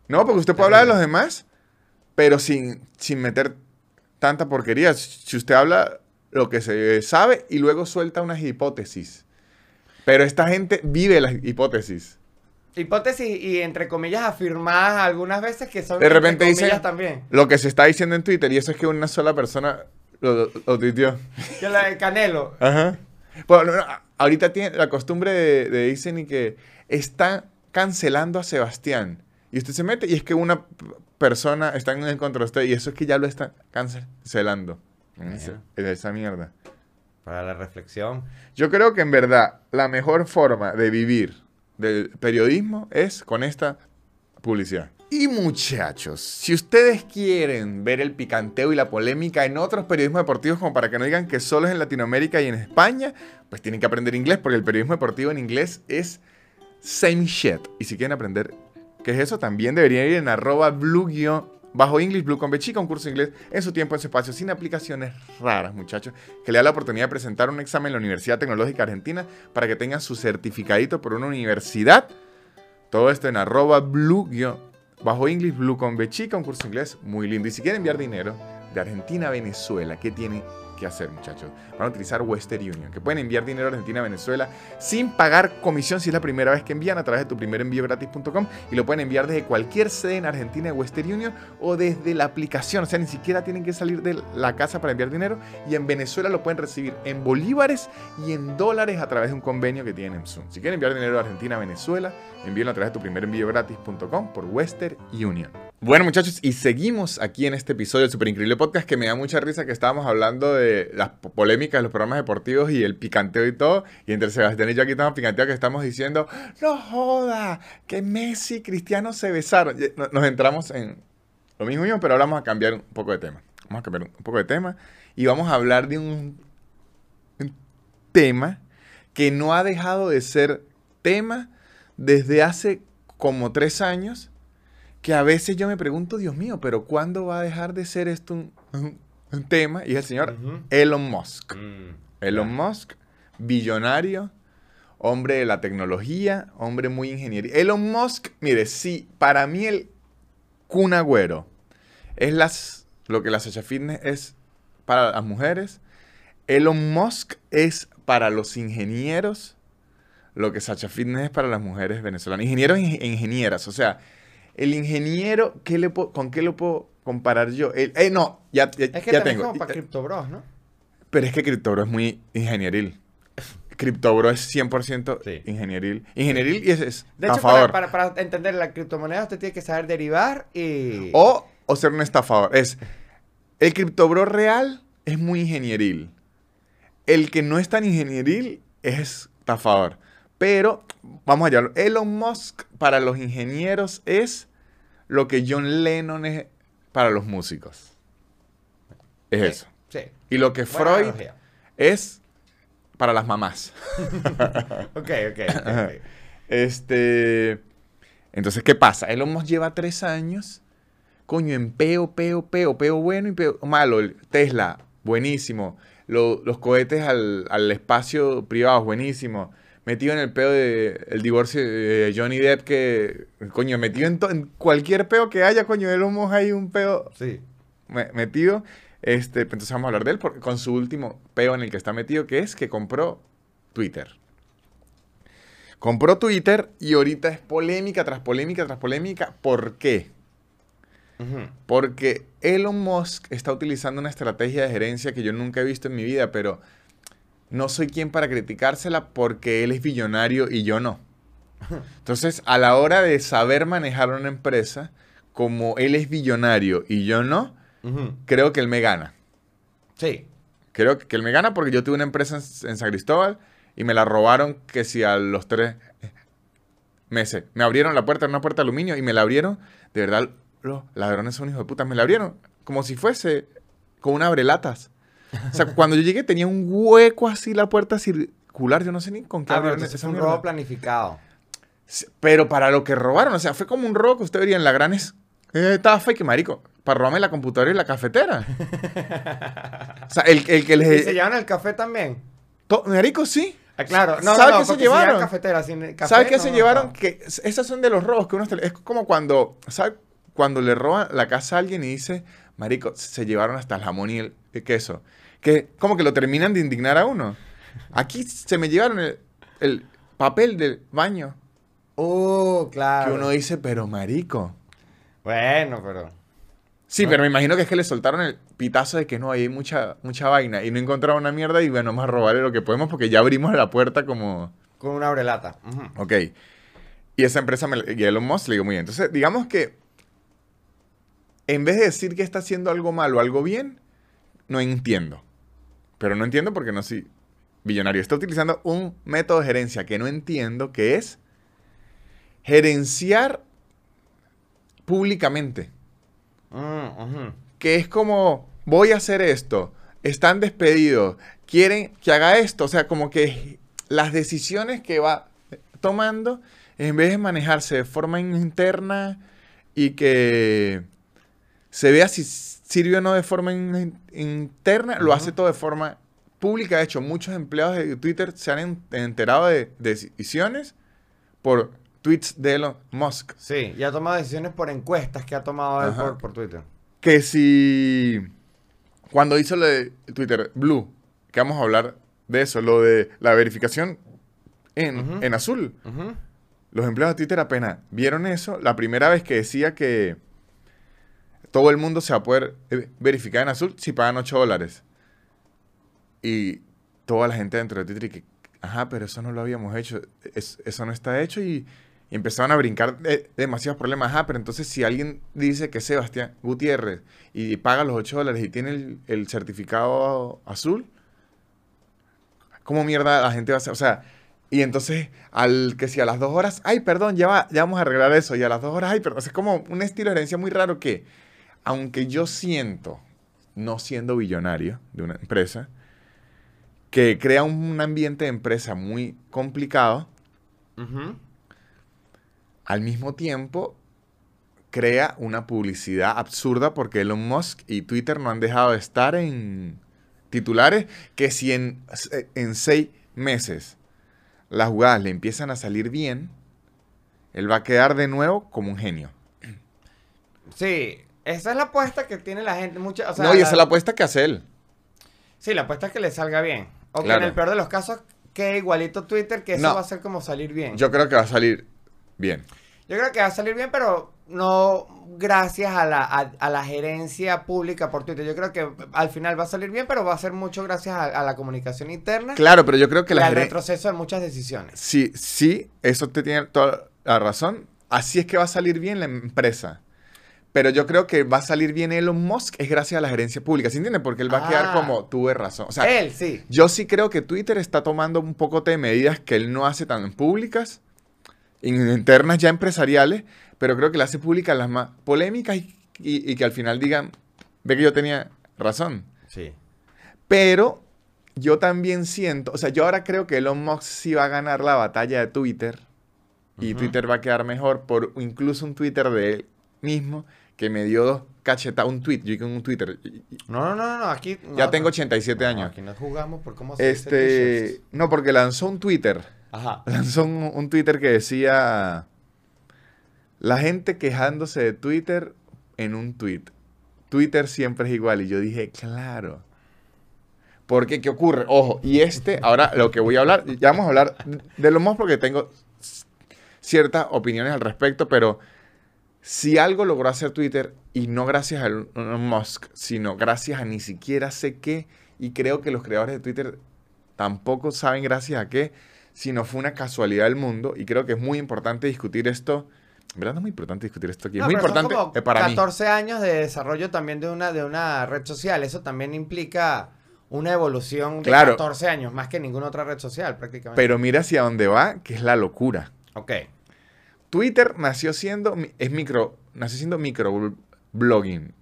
No, porque usted puede hablar de los demás, pero sin, sin meter tanta porquería. Si usted habla lo que se sabe y luego suelta unas hipótesis. Pero esta gente vive las hipótesis. Hipótesis y entre comillas afirmadas algunas veces que son De repente entre comillas dicen también. lo que se está diciendo en Twitter y eso es que una sola persona lo, lo tuiteó. Que la de Canelo. Ajá. Bueno, no, no, ahorita tiene la costumbre de, de dicen y que está cancelando a Sebastián. Y usted se mete y es que una persona está en contra de usted y eso es que ya lo está cancelando. En en esa mierda. Para la reflexión. Yo creo que en verdad la mejor forma de vivir del periodismo es con esta publicidad. Y muchachos, si ustedes quieren ver el picanteo y la polémica en otros periodismos deportivos, como para que no digan que solo es en Latinoamérica y en España, pues tienen que aprender inglés, porque el periodismo deportivo en inglés es same shit. Y si quieren aprender qué es eso, también deberían ir en arroba blue bajo English Blue con Bechica, un curso inglés en su tiempo, en su espacio, sin aplicaciones raras, muchachos, que le da la oportunidad de presentar un examen en la Universidad Tecnológica Argentina para que tengan su certificadito por una universidad. Todo esto en arroba blue bajo English Blue con Bechica, un curso inglés muy lindo. Y si quieren enviar dinero de Argentina a Venezuela, ¿qué tienen que hacer, muchachos? Van a utilizar Western Union, que pueden enviar dinero a Argentina Venezuela sin pagar comisión si es la primera vez que envían a través de tu primer envío gratis.com y lo pueden enviar desde cualquier sede en Argentina de Western Union o desde la aplicación. O sea, ni siquiera tienen que salir de la casa para enviar dinero y en Venezuela lo pueden recibir en bolívares y en dólares a través de un convenio que tienen en Zoom. Si quieren enviar dinero a Argentina Venezuela, envíenlo a través de tu primer envío gratis.com por Western Union. Bueno, muchachos, y seguimos aquí en este episodio del Super Increíble Podcast que me da mucha risa que estábamos hablando de las po- polémicas de los programas deportivos y el picanteo y todo. Y entre Sebastián y yo aquí estamos picanteados que estamos diciendo, no joda, que Messi y Cristiano se besaron. No- Nos entramos en lo mismo, pero ahora vamos a cambiar un poco de tema. Vamos a cambiar un poco de tema y vamos a hablar de un, un tema que no ha dejado de ser tema desde hace como tres años, que a veces yo me pregunto, Dios mío, pero ¿cuándo va a dejar de ser esto un, un- un tema? Y es el señor. Elon Musk. Mm. Elon. Musk, billonario, hombre de la tecnología, hombre muy ingeniería. Elon Musk, mire, sí, para mí el Kun Agüero es las, lo que la Sacha Fitness es para las mujeres. Elon Musk es para los ingenieros lo que Sacha Fitness es para las mujeres venezolanas. Ingenieros e e ingenieras, o sea, el ingeniero, ¿qué le puedo- ¿con qué lo puedo comparar yo? El- eh, no, ya, ya, Es que ya tengo. como para Eh, Crypto Bros, ¿no? pero es que CryptoBro es muy ingenieril. CryptoBro es 100% Sí. ingenieril. Ingenieril y es, es De a hecho, para, favor. para, para entender la criptomoneda, usted tiene que saber derivar y. O, o ser un estafador. Es, el CryptoBro real es muy ingenieril. El que no es tan ingenieril es estafador. Pero, vamos allá. Elon Musk para los ingenieros es lo que John Lennon es para los músicos. Es Sí, eso. Sí. Y lo que Buena Freud analogía. es para las mamás. [laughs] Ok, ok. ok. Este. Entonces, ¿qué pasa? Elon Musk lleva tres años, coño, en peo, peo, peo, peo bueno y peo malo. Tesla, buenísimo. Lo- los cohetes al, al espacio privado, buenísimo. Metido en el peo del el divorcio de Johnny Depp, que, coño, metido en, to- en cualquier peo que haya, coño, Elon Musk hay un peo Sí. metido. Este, entonces vamos a hablar de él porque- con su último peo en el que está metido, que es que compró Twitter. Compró Twitter y ahorita es polémica tras polémica tras polémica. ¿Por qué? Porque Elon Musk está utilizando una estrategia de gerencia que yo nunca he visto en mi vida, pero no soy quien para criticársela porque él es billonario y yo no. Entonces, a la hora de saber manejar una empresa, como él es billonario y yo no, creo que él me gana. Sí. Creo que él me gana porque yo tuve una empresa en, en San Cristóbal y me la robaron que si a los tres meses. Me abrieron la puerta, era una puerta de aluminio y me la abrieron. De verdad, los ladrones son hijos de puta. Me la abrieron como si fuese con un abrelatas. O sea, cuando yo llegué tenía un hueco así la puerta circular. Yo no sé ni con qué Ah, pero abrieron esa un robo planificado. Pero para lo que robaron, o sea, fue como un robo que usted vería en la gran es- eh, estaba fake, marico. Para robarme la computadora y la cafetera. o sea, el, el que ¿Y les... se llevan el café también? to- marico, sí. Ah, claro. No, ¿Sabe no, no, qué se si llevaron? cafetera sin café, ¿Sabes qué se llevaron? Que es- esas son de los robos que uno... Es como cuando... ¿Sabes? Cuando le roban la casa a alguien y dice... Marico, se llevaron hasta el jamón y el el queso. Que como que lo terminan de indignar a uno. Aquí se me llevaron el, el papel del baño. Uh, claro. Que uno dice, pero marico... Bueno, pero. Sí, ¿no? pero me imagino que es que le soltaron el pitazo de que no, hay mucha, mucha vaina y no encontraron una mierda y bueno, vamos a robarle lo que podemos porque ya abrimos la puerta como... Con una abrelata. Ujú. Ok. Y esa empresa, me, y Elon Musk le digo muy bien. Entonces, digamos que en vez de decir que está haciendo algo malo o algo bien, no entiendo. Pero no entiendo porque no soy billonario. Está utilizando un método de gerencia que no entiendo, que es gerenciar públicamente. Ujú. que es como, voy a hacer esto, están despedidos, quieren que haga esto, o sea, como que las decisiones que va tomando, en vez de manejarse de forma interna y que se vea si sirve o no de forma in- interna, lo hace todo de forma pública. De hecho, muchos empleados de Twitter se han en- enterado de decisiones por tweets de Elon Musk. Sí, y ha tomado decisiones por encuestas que ha tomado él por, por Twitter. que si cuando hizo lo de Twitter Blue, que vamos a hablar de eso, lo de la verificación en, en azul, los empleados de Twitter apenas vieron eso, la primera vez que decía que todo el mundo se va a poder eh, verificar en azul si pagan 8 dólares. Y toda la gente dentro de Twitter que, ajá, pero eso no lo habíamos hecho, es- eso no está hecho y, y empezaron a brincar de- demasiados problemas. Ajá, pero entonces si alguien dice que Sebastián Gutiérrez y paga los 8 dólares y tiene el, certificado azul, ¿cómo mierda la gente va a hacer? O sea, y entonces al que si a las dos horas, ay, perdón, ya, va, ya vamos a arreglar eso, y a las dos horas, ay, perdón, es como un estilo de herencia muy raro que, aunque yo siento, no siendo billonario de una empresa, que crea un ambiente de empresa muy complicado, al mismo tiempo crea una publicidad absurda porque Elon Musk y Twitter no han dejado de estar en titulares que si en, en seis meses las jugadas le empiezan a salir bien, él va a quedar de nuevo como un genio. Sí, esa es la apuesta que tiene la gente. Mucha, o sea, no, y esa la- es la apuesta que hace él. Sí, la apuesta es que le salga bien. O que en el peor de los casos quede igualito Twitter, que eso No. va a ser como salir bien. Yo creo que va a salir bien. Yo creo que va a salir bien, pero no gracias a la, a, a la gerencia pública por Twitter. Yo creo que al final va a salir bien, pero va a ser mucho gracias a, a la comunicación interna Claro, pero yo creo que y la al retroceso de muchas decisiones. Sí, sí, eso te tiene toda la razón. Así es que va a salir bien la empresa. Pero yo creo que va a salir bien Elon Musk es gracias a la gerencia pública, ¿sí entiendes? Porque él va a quedar Ah. como tuve razón. O sea, Él, sí. yo sí creo que Twitter está tomando un poco de medidas que él no hace tan públicas, in- internas ya empresariales, pero creo que las hace públicas las más polémicas y, y- y que al final digan, ve que yo tenía razón. Sí. Pero yo también siento, o sea, yo ahora creo que Elon Musk sí va a ganar la batalla de Twitter y. Twitter va a quedar mejor por incluso un Twitter de él mismo que me dio dos cachetadas, un tweet, yo con un Twitter. No, no, no, no, aquí... Ya no, tengo no. 87 No, años. aquí no jugamos por cómo se dice Este, t-shirts. no, porque lanzó un Twitter, Ajá. [laughs] lanzó un, un Twitter que decía la gente quejándose de Twitter en un tweet. Twitter siempre es igual y yo dije, claro. Porque, ¿qué ocurre? Ojo, y este, ahora lo que voy a hablar, ya vamos a hablar de lo más porque tengo ciertas opiniones al respecto, pero si algo logró hacer Twitter, y no gracias a Elon Musk, sino gracias a ni siquiera sé qué, y creo que los creadores de Twitter tampoco saben gracias a qué, sino fue una casualidad del mundo, y creo que es muy importante discutir esto. En verdad no es muy importante discutir esto aquí, es muy son importante como eh, para mí. 14 años de desarrollo también de una, de una red social. Eso también implica una evolución de Claro. 14 años, más que ninguna otra red social prácticamente. Pero mira hacia dónde va, que es la locura. ok. Twitter nació siendo, es micro, nació siendo microblogging.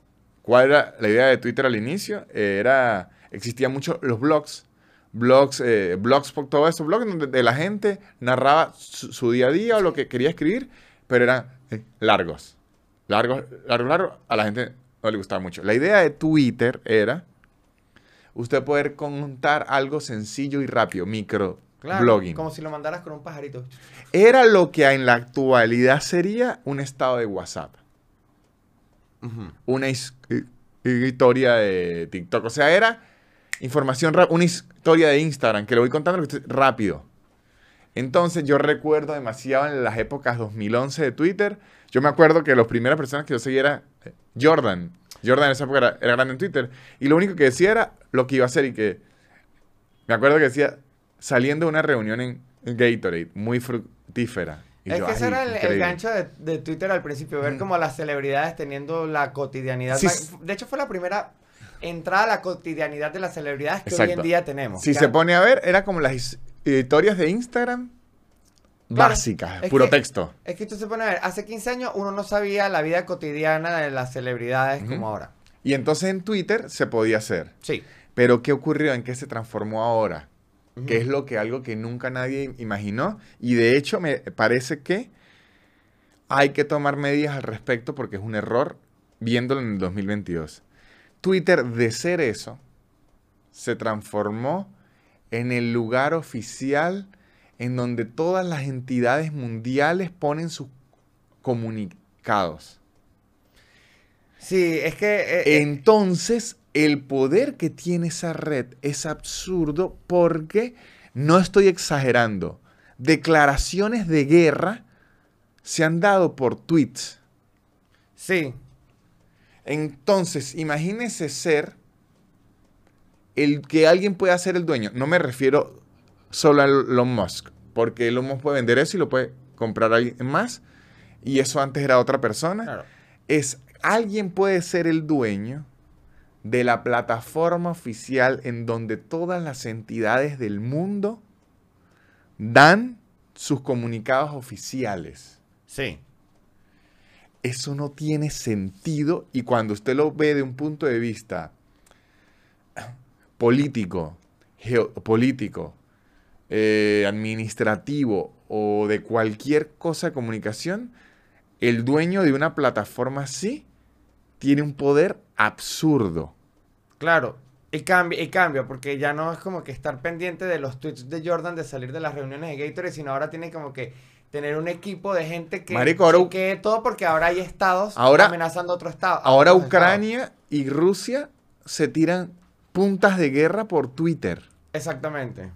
¿Cuál era la idea de Twitter al inicio? Eh, Era, existían muchos los blogs, blogs, eh, blogs, todo eso, blogs donde de la gente narraba su, día a día o lo que quería escribir, pero eran eh, largos, largos, largos, largos, a la gente no le gustaba mucho. La idea de Twitter era usted poder contar algo sencillo y rápido, Claro, microblogging. como si lo mandaras con un pajarito. Era lo que en la actualidad sería un estado de WhatsApp. Una his- historia de TikTok. O sea, era información, una historia de Instagram, que lo voy contando rápido. Entonces yo recuerdo demasiado en las épocas 2011 de Twitter. Yo me acuerdo que las primeras personas que yo seguía era eh, Jordan. Jordan en esa época era, era grande en Twitter. Y lo único que decía era lo que iba a hacer y que... Me acuerdo que decía, saliendo de una reunión en Gatorade, muy fructífera. Y es yo, que ese "Ay, era el, el increíble". gancho de, de Twitter al principio, ver Mm. como las celebridades teniendo la cotidianidad. Sí, De hecho, fue la primera entrada a la cotidianidad de las celebridades que hoy en día tenemos. Si se pone a ver, era como las his- historias de Instagram Claro, básicas, puro que- texto. Es que tú se pone a ver, hace 15 años uno no sabía la vida cotidiana de las celebridades como ahora. Y entonces en Twitter se podía hacer. Sí. Pero ¿qué ocurrió? ¿En qué se transformó ahora? Que es lo que algo que nunca nadie imaginó. Y de hecho me parece que hay que tomar medidas al respecto porque es un error viéndolo en el 2022. Twitter de ser eso se transformó en el lugar oficial en donde todas las entidades mundiales ponen sus comunicados. Sí, es que... eh, eh, Entonces, el poder que tiene esa red es absurdo porque, no estoy exagerando, declaraciones de guerra se han dado por tweets. sí. Entonces, imagínese ser el que alguien pueda ser el dueño. No me refiero solo a Elon Musk, porque Elon Musk puede vender eso y lo puede comprar alguien más, y eso antes era otra persona. Claro. es alguien puede ser el dueño de la plataforma oficial en donde todas las entidades del mundo dan sus comunicados oficiales. Sí. Eso no tiene sentido y cuando usted lo ve de un punto de vista político geopolítico, eh, administrativo o de cualquier cosa de comunicación, el dueño de una plataforma así tiene un poder absurdo. Claro, y cambia, y cambia, porque ya no es como que estar pendiente de los tweets de Jordan de salir de las reuniones de Gatorade, sino ahora tiene como que tener un equipo de gente que Marico, chequee todo porque ahora hay estados Ahora- amenazando a otro estado. Ahora estados. Ucrania y Rusia se tiran puntas de guerra por Twitter. Exactamente.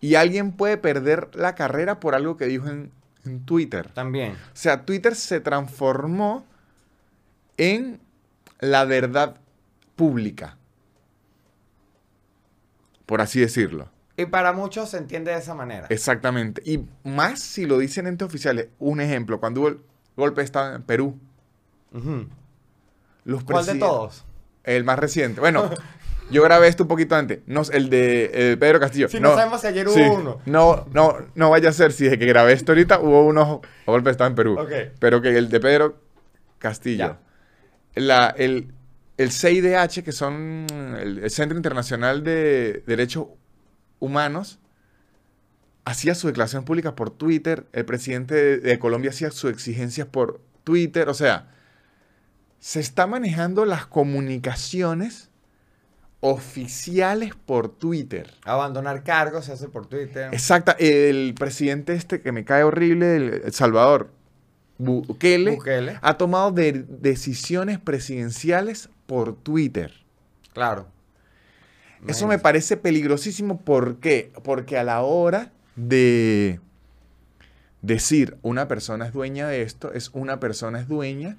Y alguien puede perder la carrera por algo que dijo en, en Twitter. También. O sea, Twitter se transformó en la verdad pública. Por así decirlo. Y para muchos se entiende de esa manera. Exactamente. Y más si lo dicen entes oficiales. Un ejemplo, cuando hubo el golpe de Estado en Perú. Los ¿Cuál de todos? El más reciente. Bueno, [laughs] yo grabé esto un poquito antes. No, el de eh, Pedro Castillo. Si no, sabemos si ayer hubo sí. uno. No, no, no vaya a ser. Si desde que grabé esto ahorita hubo unos golpes de Estado en Perú. Pero que el de Pedro Castillo. La, el, el CIDH, que son el, el Centro Internacional de Derechos Humanos, hacía su declaración pública por Twitter. El presidente de, de Colombia hacía sus exigencias por Twitter. O sea, se está manejando las comunicaciones oficiales por Twitter. Abandonar cargos se hace por Twitter. Exacta. El presidente este que me cae horrible, el, El Salvador, Bukele, Bukele. ha tomado de- decisiones presidenciales por Twitter. Claro. Eso me parece peligrosísimo. ¿Por qué? Porque a la hora de decir una persona es dueña de esto, es una persona es dueña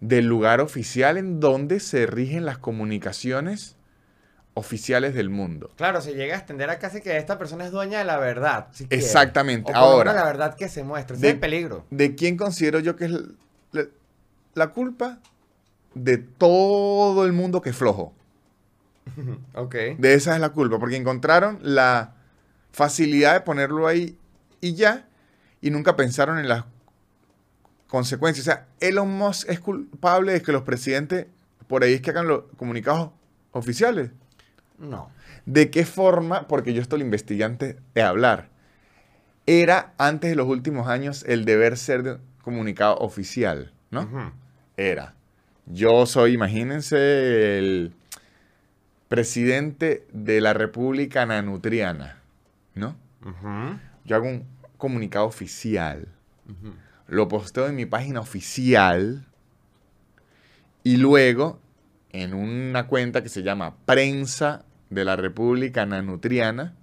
del lugar oficial en donde se rigen las comunicaciones oficiales del mundo. Claro, se llega a extender a casi que esta persona es dueña de la verdad. si. Exactamente. O Ahora, la verdad que se muestra. Ese de- es el peligro. ¿De quién considero yo que es la, la- la culpa? De todo el mundo que es flojo. [laughs] Ok. De esa es la culpa, porque encontraron la facilidad de ponerlo ahí y ya, y nunca pensaron en las consecuencias. O sea, Elon Musk es culpable de que los presidentes por ahí es que hagan los comunicados oficiales. No. ¿De qué forma? Porque yo esto lo investigué antes de hablar. Era antes de los últimos años el deber ser de un comunicado oficial, ¿no? Era. Yo soy, imagínense, el presidente de la República Nanutriana, ¿no? Yo hago un comunicado oficial, lo posteo en mi página oficial y luego en una cuenta que se llama Prensa de la República Nanutriana,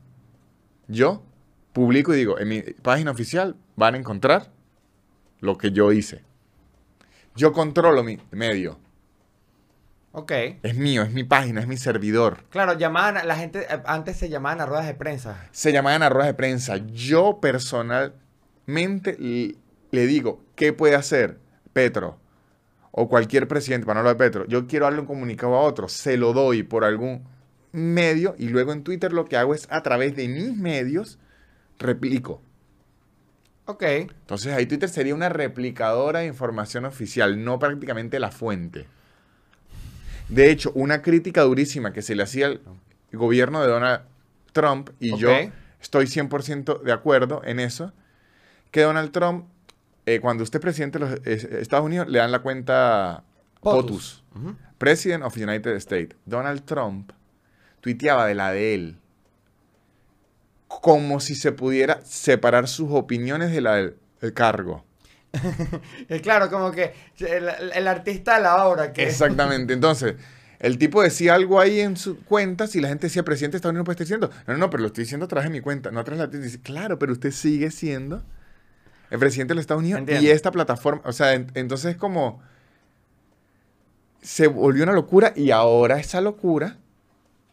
yo publico y digo, en mi página oficial van a encontrar lo que yo hice. Yo controlo mi medio. Ok. Es mío, es mi página, es mi servidor. Claro, llamaban, a- la gente eh, antes se llamaban a ruedas de prensa. Se llamaban a ruedas de prensa. Yo personalmente l- le digo, ¿qué puede hacer Petro? O cualquier presidente, para no hablar de Petro. Yo quiero darle un comunicado a otro, se lo doy por algún medio y luego en Twitter lo que hago es a través de mis medios replico. Ok. Entonces ahí Twitter sería una replicadora de información oficial, no prácticamente la fuente. De hecho, una crítica durísima que se le hacía al gobierno de Donald Trump, y yo estoy 100% de acuerdo en eso, que Donald Trump, eh, cuando usted es presidente de los eh, Estados Unidos, le dan la cuenta POTUS, Ujú. President of the United States. Donald Trump tuiteaba de la de él como si se pudiera separar sus opiniones de la del, del cargo. [laughs] Y claro, como que el, el artista de la obra que... Exactamente. Entonces, el tipo decía algo ahí en su cuenta, si la gente decía presidente de Estados Unidos, no puede estar diciendo, no, no, pero lo estoy diciendo a través de mi cuenta, no a través de la dice, claro, pero usted sigue siendo el presidente de los Estados Unidos Entiendo. y esta plataforma, o sea, en- entonces como se volvió una locura y ahora esa locura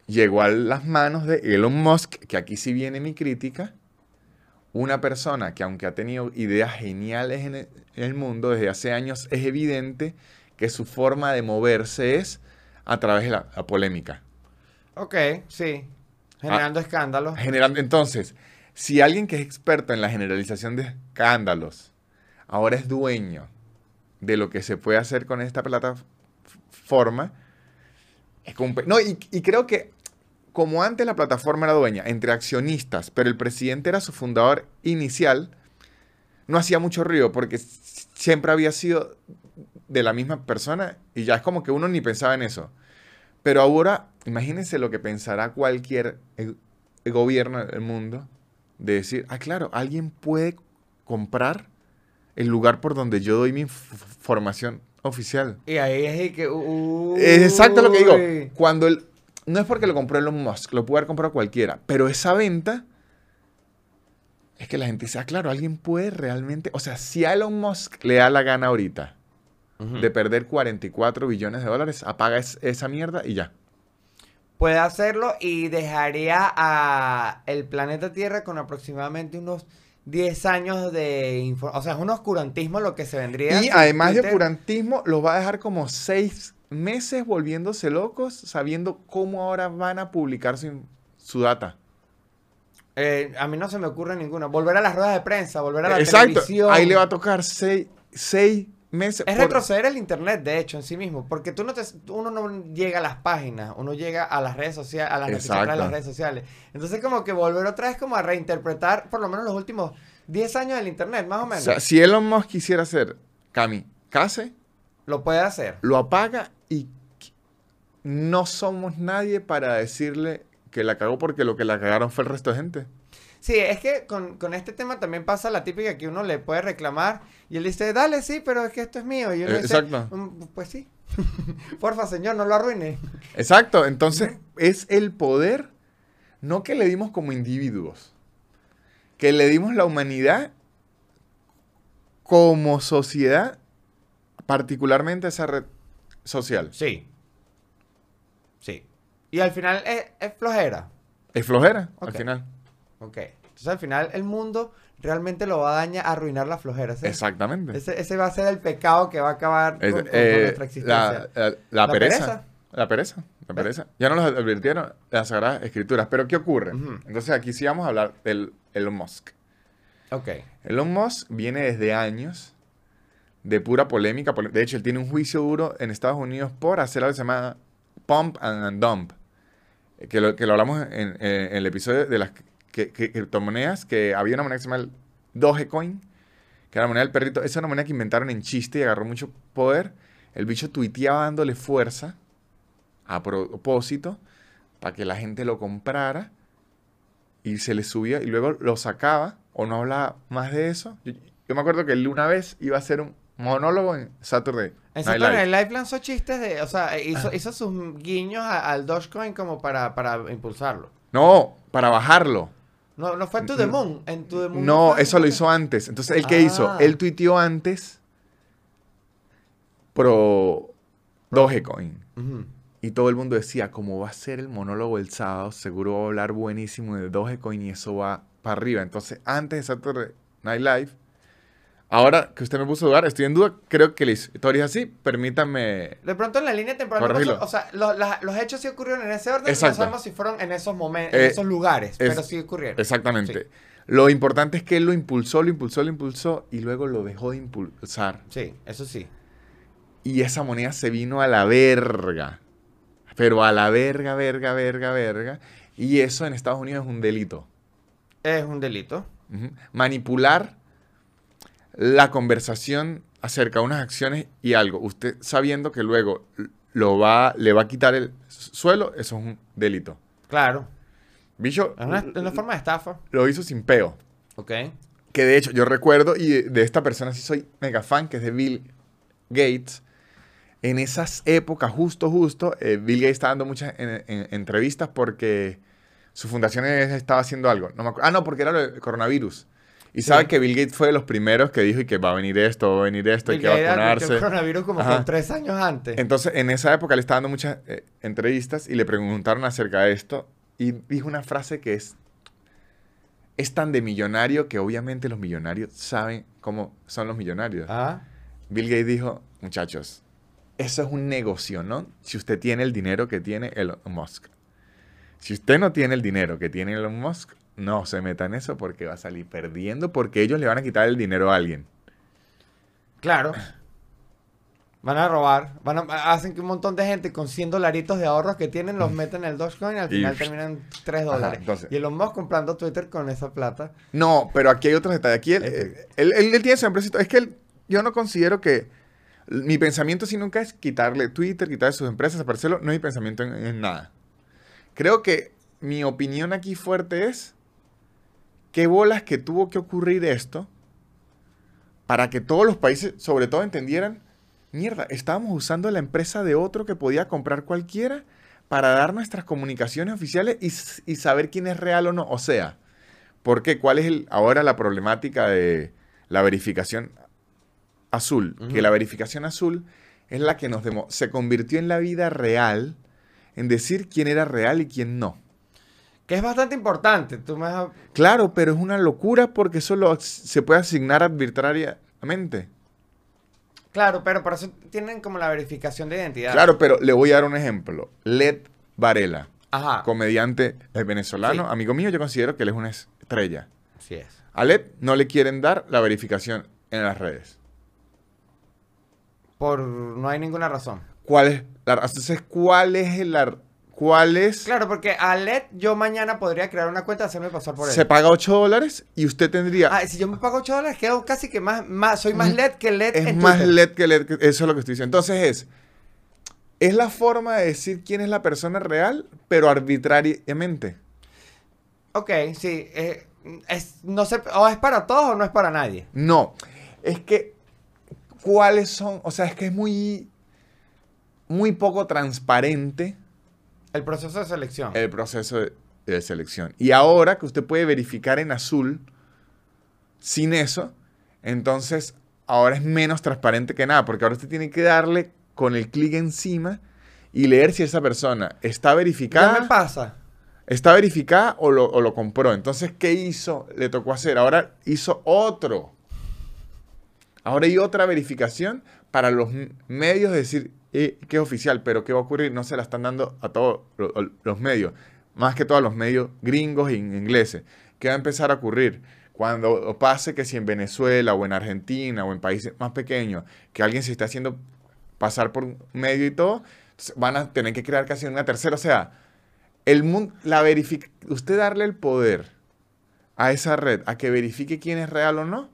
llegó a las manos de Elon Musk, que aquí sí viene mi crítica, una persona que aunque ha tenido ideas geniales en el, mundo desde hace años, es evidente que su forma de moverse es a través de la, la polémica. Ok, sí. Generando escándalos. Generando, entonces, si alguien que es experto en la generalización de escándalos ahora es dueño de lo que se puede hacer con esta plataforma, es como No, y, y creo que como antes la plataforma era dueña entre accionistas, pero el presidente era su fundador inicial, no hacía mucho ruido porque siempre había sido de la misma persona y ya es como que uno ni pensaba en eso. Pero ahora, imagínense lo que pensará cualquier eh, gobierno del mundo de decir, ah, claro, alguien puede comprar el lugar por donde yo doy mi f- formación oficial. Y ahí es que. uy. Es exacto lo que digo. Cuando el, no es porque lo compró Elon Musk, lo puede haber comprado cualquiera, pero esa venta es que la gente dice, ah, claro, alguien puede realmente, o sea, si a Elon Musk le da la gana ahorita de perder 44 billones de dólares, apaga es- esa mierda y ya. Puede hacerlo y dejaría a el planeta Tierra con aproximadamente unos 10 años de O sea, es un oscurantismo lo que se vendría. Y además de oscurantismo, los va a dejar como seis meses volviéndose locos, sabiendo cómo ahora van a publicar su, su data. Eh, a mí no se me ocurre ninguna. Volver a las ruedas de prensa, volver a la Exacto. televisión. Ahí le va a tocar seis, seis meses. Es por- retroceder el internet, de hecho, en sí mismo. Porque tú no te, uno no llega a las páginas, uno llega a las redes sociales, a las noticias de las redes sociales. Entonces, como que volver otra vez como a reinterpretar por lo menos los últimos 10 años del internet, más o O menos. sea, si Elon Musk quisiera hacer kamikaze, lo puede hacer. lo apaga y no somos nadie para decirle que la cagó porque lo que la cagaron fue el resto de gente. Sí, es que con, con este tema también pasa la típica que uno le puede reclamar y él dice, dale, sí, pero es que esto es mío. Y uno Eh, dice, exacto. "Mm, pues sí. [laughs] Porfa, señor, no lo arruine. Exacto, entonces es el poder, no que le dimos como individuos, que le dimos la humanidad como sociedad, particularmente esa red social. Sí. Sí. Y al final es, es flojera. Es flojera, al final. Ok. Entonces al final el mundo realmente lo va a dañar, a arruinar la flojera. ¿sí? Exactamente. Ese, ese va a ser el pecado que va a acabar Es- con- con eh, nuestra existencia. la, la- la La pereza. pereza. La pereza. La pereza. Ya nos lo advirtieron las Sagradas Escrituras. Pero ¿qué ocurre? Entonces aquí sí vamos a hablar del Elon Musk. Ok. Elon Musk viene desde años de pura polémica. De hecho, él tiene un juicio duro en Estados Unidos por hacer algo que se llama Pump and Dump. Eh, Que lo, que lo hablamos en, el episodio de las que- que- criptomonedas, que había una moneda que se llama Dogecoin, que era la moneda del perrito. Esa es una moneda que inventaron en chiste y agarró mucho poder. El bicho tuiteaba dándole fuerza a propósito para que la gente lo comprara y se le subía y luego lo sacaba o no hablaba más de eso. Yo, yo me acuerdo que él una vez iba a hacer un monólogo en Saturday. En Saturday. Night Live lanzó chistes de, o sea, hizo, hizo sus guiños a- al Dogecoin como para, para impulsarlo. No, para bajarlo. No, no fue en To The Moon. En To The Moon No, eso lo hizo antes. Entonces, ¿él qué hizo? Ah. Él tuiteó antes pro Dogecoin. Y todo el mundo decía, como va a ser el monólogo el sábado, seguro va a hablar buenísimo de Dogecoin y eso va para arriba. Entonces, antes de Saturday Night Live, ahora que usted me puso a dudar, estoy en duda, creo que la historia es así, permítame... De pronto en la línea temporal, pasó- o sea, lo- la- los hechos sí ocurrieron en ese orden, Exacto. no sabemos si fueron en esos momentos, Eh, en esos lugares, es- pero sí ocurrieron. Exactamente. Sí. Lo importante es que él lo impulsó, lo impulsó, lo impulsó y luego lo dejó de impulsar. Sí, eso sí. Y esa moneda se vino a la verga. Pero a la verga, verga, verga, verga. Y eso en Estados Unidos es un delito. Es un delito. Manipular la conversación acerca de unas acciones y algo. Usted sabiendo que luego lo va, le va a quitar el suelo, eso es un delito. Claro. Bicho Es una, forma de estafa. lo hizo sin peo. Ok. Que de hecho, yo recuerdo, y de, de esta persona sí soy mega fan, que es de Bill Gates. En esas épocas, justo, justo, eh, Bill Gates estaba dando muchas en- en- entrevistas porque su fundación es- estaba haciendo algo. No me ah, no, porque era del coronavirus. Y sabe Sí. que Bill Gates fue de los primeros que dijo y que va a venir esto, va a venir esto, hay que vacunarse. el coronavirus como Ajá. con tres años antes. Entonces, en esa época le estaba dando muchas eh, entrevistas y le preguntaron acerca de esto y dijo una frase que es, es tan de millonario que obviamente los millonarios saben cómo son los millonarios. Ah, Bill Gates dijo, muchachos, eso es un negocio, ¿no? Si usted tiene el dinero que tiene Elon Musk. Si usted no tiene el dinero que tiene Elon Musk, no se meta en eso porque va a salir perdiendo porque ellos le van a quitar el dinero a alguien. claro. Van a robar. Van a- hacen que un montón de gente con 100 dolaritos de ahorros que tienen los meten en el Dogecoin y al Y- final terminan 3 Ajá, dólares. entonces- y Elon Musk comprando Twitter con esa plata. No, pero aquí hay otros detalles. Aquí él, Este. él, él- él tiene su empresa y. Es que él- yo no considero que. Mi pensamiento sí nunca es quitarle Twitter, quitarle sus empresas, desaparecerlo. No es mi pensamiento en, en nada. Creo que mi opinión aquí fuerte es. ¿Qué bolas que tuvo que ocurrir esto para que todos los países, sobre todo, entendieran? Mierda, estábamos usando la empresa de otro que podía comprar cualquiera para dar nuestras comunicaciones oficiales y, saber quién es real o no. O sea, ¿Por qué? ¿Cuál es el- ahora la problemática de la verificación azul? Que la verificación azul es la que nos demo- se convirtió en la vida real en decir quién era real y quién no. Que es bastante importante. Tú me has- Claro, pero es una locura porque eso lo- se puede asignar arbitrariamente. Claro, pero por eso tienen como la verificación de identidad. Claro, pero le voy a dar un ejemplo. Led Varela, Ajá. comediante venezolano, Sí. amigo mío, yo considero que él es una estrella. Así es. A Led no le quieren dar la verificación en las redes. Por no hay ninguna razón. ¿Cuál es la Entonces, ¿cuál es el ar- cuál es? Claro, porque a LED yo mañana podría crear una cuenta y hacerme pasar por él. Se paga 8 dólares y usted tendría. Ah, si yo me pago 8 dólares, quedo casi que más, más soy más LED que LED es en más Twitter. LED que LED. que- Eso es lo que estoy diciendo. Entonces es. Es la forma de decir quién es la persona real, pero arbitrariamente. Ok, sí. eh, es, no sé, o es para todos o no es para nadie. No. Es que. ¿Cuáles son? O sea, es que es muy. Muy poco transparente El proceso de selección. el proceso de, de selección. Y ahora que usted puede verificar en azul sin eso, entonces ahora es menos transparente que nada, porque ahora usted tiene que darle con el clic encima y leer si esa persona está ¿Qué me verificada, pasa? está verificada o lo, o lo compró. Entonces, ¿qué hizo? Le tocó hacer. Ahora hizo otro. Ahora hay otra verificación para los medios decir eh, que es oficial, pero ¿qué va a ocurrir? No se la están dando a todos lo- lo- los medios, más que todos los medios gringos e ingleses. ¿Qué va a empezar a ocurrir? Cuando pase que si en Venezuela o en Argentina o en países más pequeños, que alguien se está haciendo pasar por un medio y todo, van a tener que crear casi una tercera. O sea, el mundo, la usted darle el poder a esa red a que verifique quién es real o no,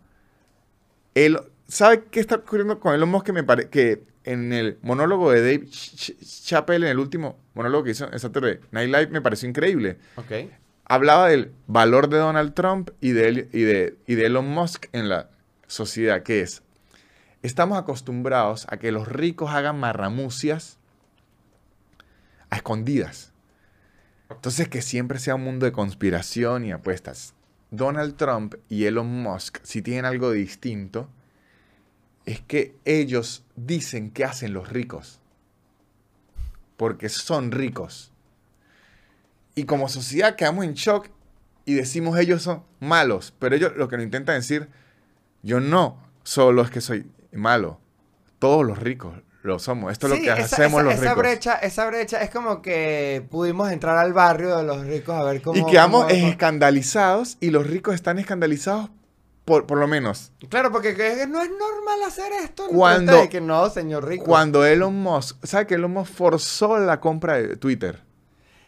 él, ¿sabe qué está ocurriendo con Elon Musk que me parece que en el monólogo de Dave Ch- Ch- Chappelle, en el último monólogo que hizo en Saturday Night Live, me pareció increíble. Hablaba del valor de Donald Trump y de, él- y de, y de Elon Musk en la sociedad, que es, estamos acostumbrados a que los ricos hagan marramucias a escondidas. Entonces, que siempre sea un mundo de conspiración y apuestas. Donald Trump y Elon Musk, si tienen algo distinto, es que ellos dicen que hacen los ricos. Porque son ricos. Y como sociedad quedamos en shock y decimos ellos son malos. Pero ellos lo que nos intentan decir, yo no solo es que soy malo. Todos los ricos lo somos. Esto es Sí, lo que esa- hacemos esa- los esa ricos. Brecha, esa brecha es como que pudimos entrar al barrio de los ricos a ver cómo... y quedamos cómo- escandalizados y los ricos están escandalizados por, por lo menos Claro, porque que no es normal hacer esto. Cuando- ustedes, Que no, señor rico. cuando Elon Musk, ¿sabe que Elon Musk forzó la compra de Twitter?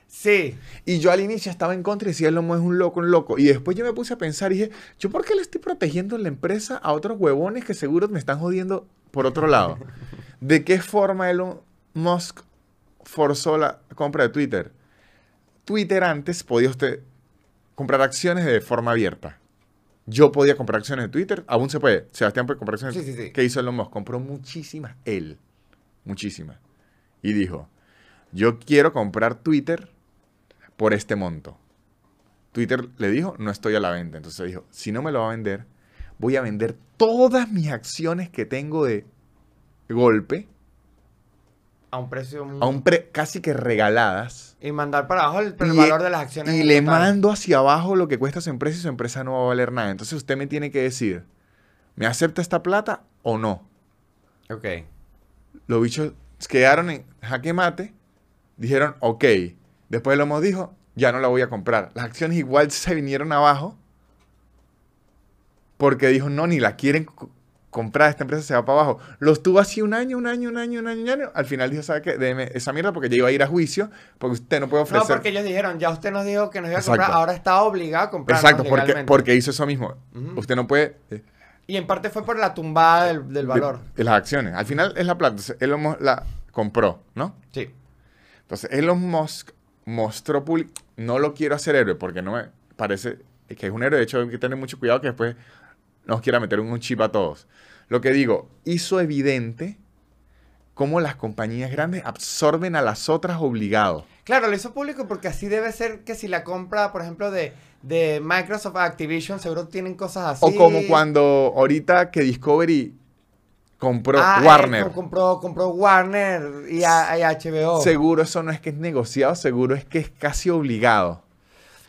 Sí. Y yo al inicio estaba en contra y decía, Elon Musk es un loco, un loco. Y después yo me puse a pensar y dije, ¿yo por qué le estoy protegiendo la empresa a otros huevones que seguro me están jodiendo por otro lado? [laughs] ¿De qué forma Elon Musk forzó la compra de Twitter? Twitter antes podía usted comprar acciones de forma abierta. Yo podía comprar acciones de Twitter, aún se puede. Sebastián puede comprar acciones. Sí, sí, sí. ¿Qué hizo Elon Musk? Compró muchísimas, él. Muchísimas. Y dijo, yo quiero comprar Twitter por este monto. Twitter le dijo, no estoy a la venta. Entonces dijo, si no me lo va a vender, voy a vender todas mis acciones que tengo de golpe A un precio... muy- a un pre casi que regaladas. Y mandar para abajo el, el Y- valor de las acciones. Y le total. mando hacia abajo lo que cuesta su empresa y su empresa no va a valer nada. Entonces usted me tiene que decir, ¿me acepta esta plata o no? Ok. Los bichos quedaron en jaque mate, dijeron, ok. Después Lomo dijo, ya no la voy a comprar. Las acciones igual se vinieron abajo porque dijo, no, ni la quieren comprar, esta empresa se va para abajo. Los tuvo así un año, un año, un año, un año, un año. Al final dijo, ¿sabe qué? Deme esa mierda porque ya iba a ir a juicio, porque usted no puede No, ofrecer. porque ellos dijeron, ya usted nos dijo que nos iba a Exacto. comprar, ahora está obligado a comprar. Exacto, porque, porque hizo eso mismo. Usted no puede... eh, Y en parte fue por la tumbada del, del valor. De, de las acciones. Al final es la plata. Entonces, Elon Musk la compró, ¿no? Sí. Entonces, Elon Musk mostró público. No lo quiero hacer héroe porque no me parece que es un héroe. De hecho, hay que tener mucho cuidado que después nos quiera meter un chip a todos. Lo que digo, hizo evidente cómo las compañías grandes absorben a las otras obligados. Claro, lo hizo público porque así debe ser que si la compra, por ejemplo, de, de Microsoft Activision, seguro tienen cosas así. O como cuando ahorita que Discovery compró Ah, eh, Warner. com- compró, compró Warner y, a- y HBO. Seguro eso no es que es negociado, seguro es que es casi obligado.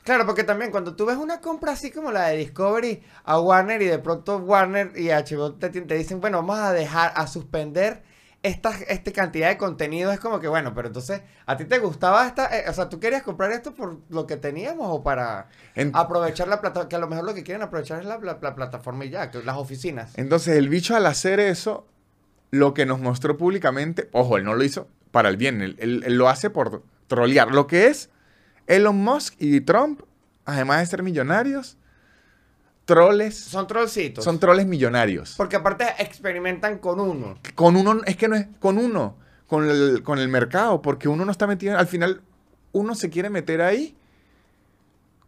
Claro, porque también cuando tú ves una compra así como la de Discovery a Warner y de pronto Warner y HBO te, te dicen, bueno, vamos a dejar, a suspender esta, esta cantidad de contenido, es como que, bueno, pero entonces, ¿a ti te gustaba esta? eh, o sea, ¿tú querías comprar esto por lo que teníamos o para En- aprovechar la plataforma? Que a lo mejor lo que quieren aprovechar es la, la- la plataforma y ya, que las oficinas. Entonces el bicho al hacer eso, lo que nos mostró públicamente, ojo, él no lo hizo para el bien, él, él- él lo hace por trolear. Lo que es Elon Musk y Trump, además de ser millonarios, troles, Son trollcitos. son troles millonarios. Porque aparte experimentan con uno. Con uno, es que no es con uno, con el, con el mercado, porque uno no está metido, al final uno se quiere meter ahí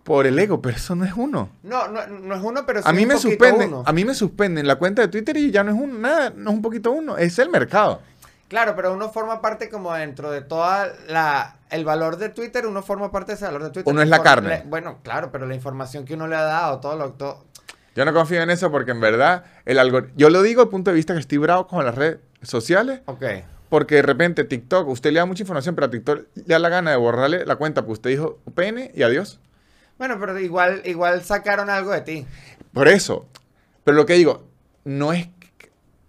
por el ego, pero eso no es uno. No, no, no es uno, pero sí A mí un me suspenden, uno. a mí me suspenden la cuenta de Twitter y ya no es un nada, no es un poquito uno, es el mercado. Claro, pero uno forma parte como dentro de toda la... El valor de Twitter, uno forma parte de ese valor de Twitter. Uno es la carne. le- bueno, claro, pero la información que uno le ha dado, todo lo... Todo, Yo no confío en eso porque en verdad el algoritmo, yo lo digo desde el punto de vista que estoy bravo con las redes sociales, ok. porque de repente TikTok, usted le da mucha información, pero a TikTok le da la gana de borrarle la cuenta, pues usted dijo pene y adiós. Bueno, pero igual, igual sacaron algo de ti. Por eso. Pero lo que digo, no es.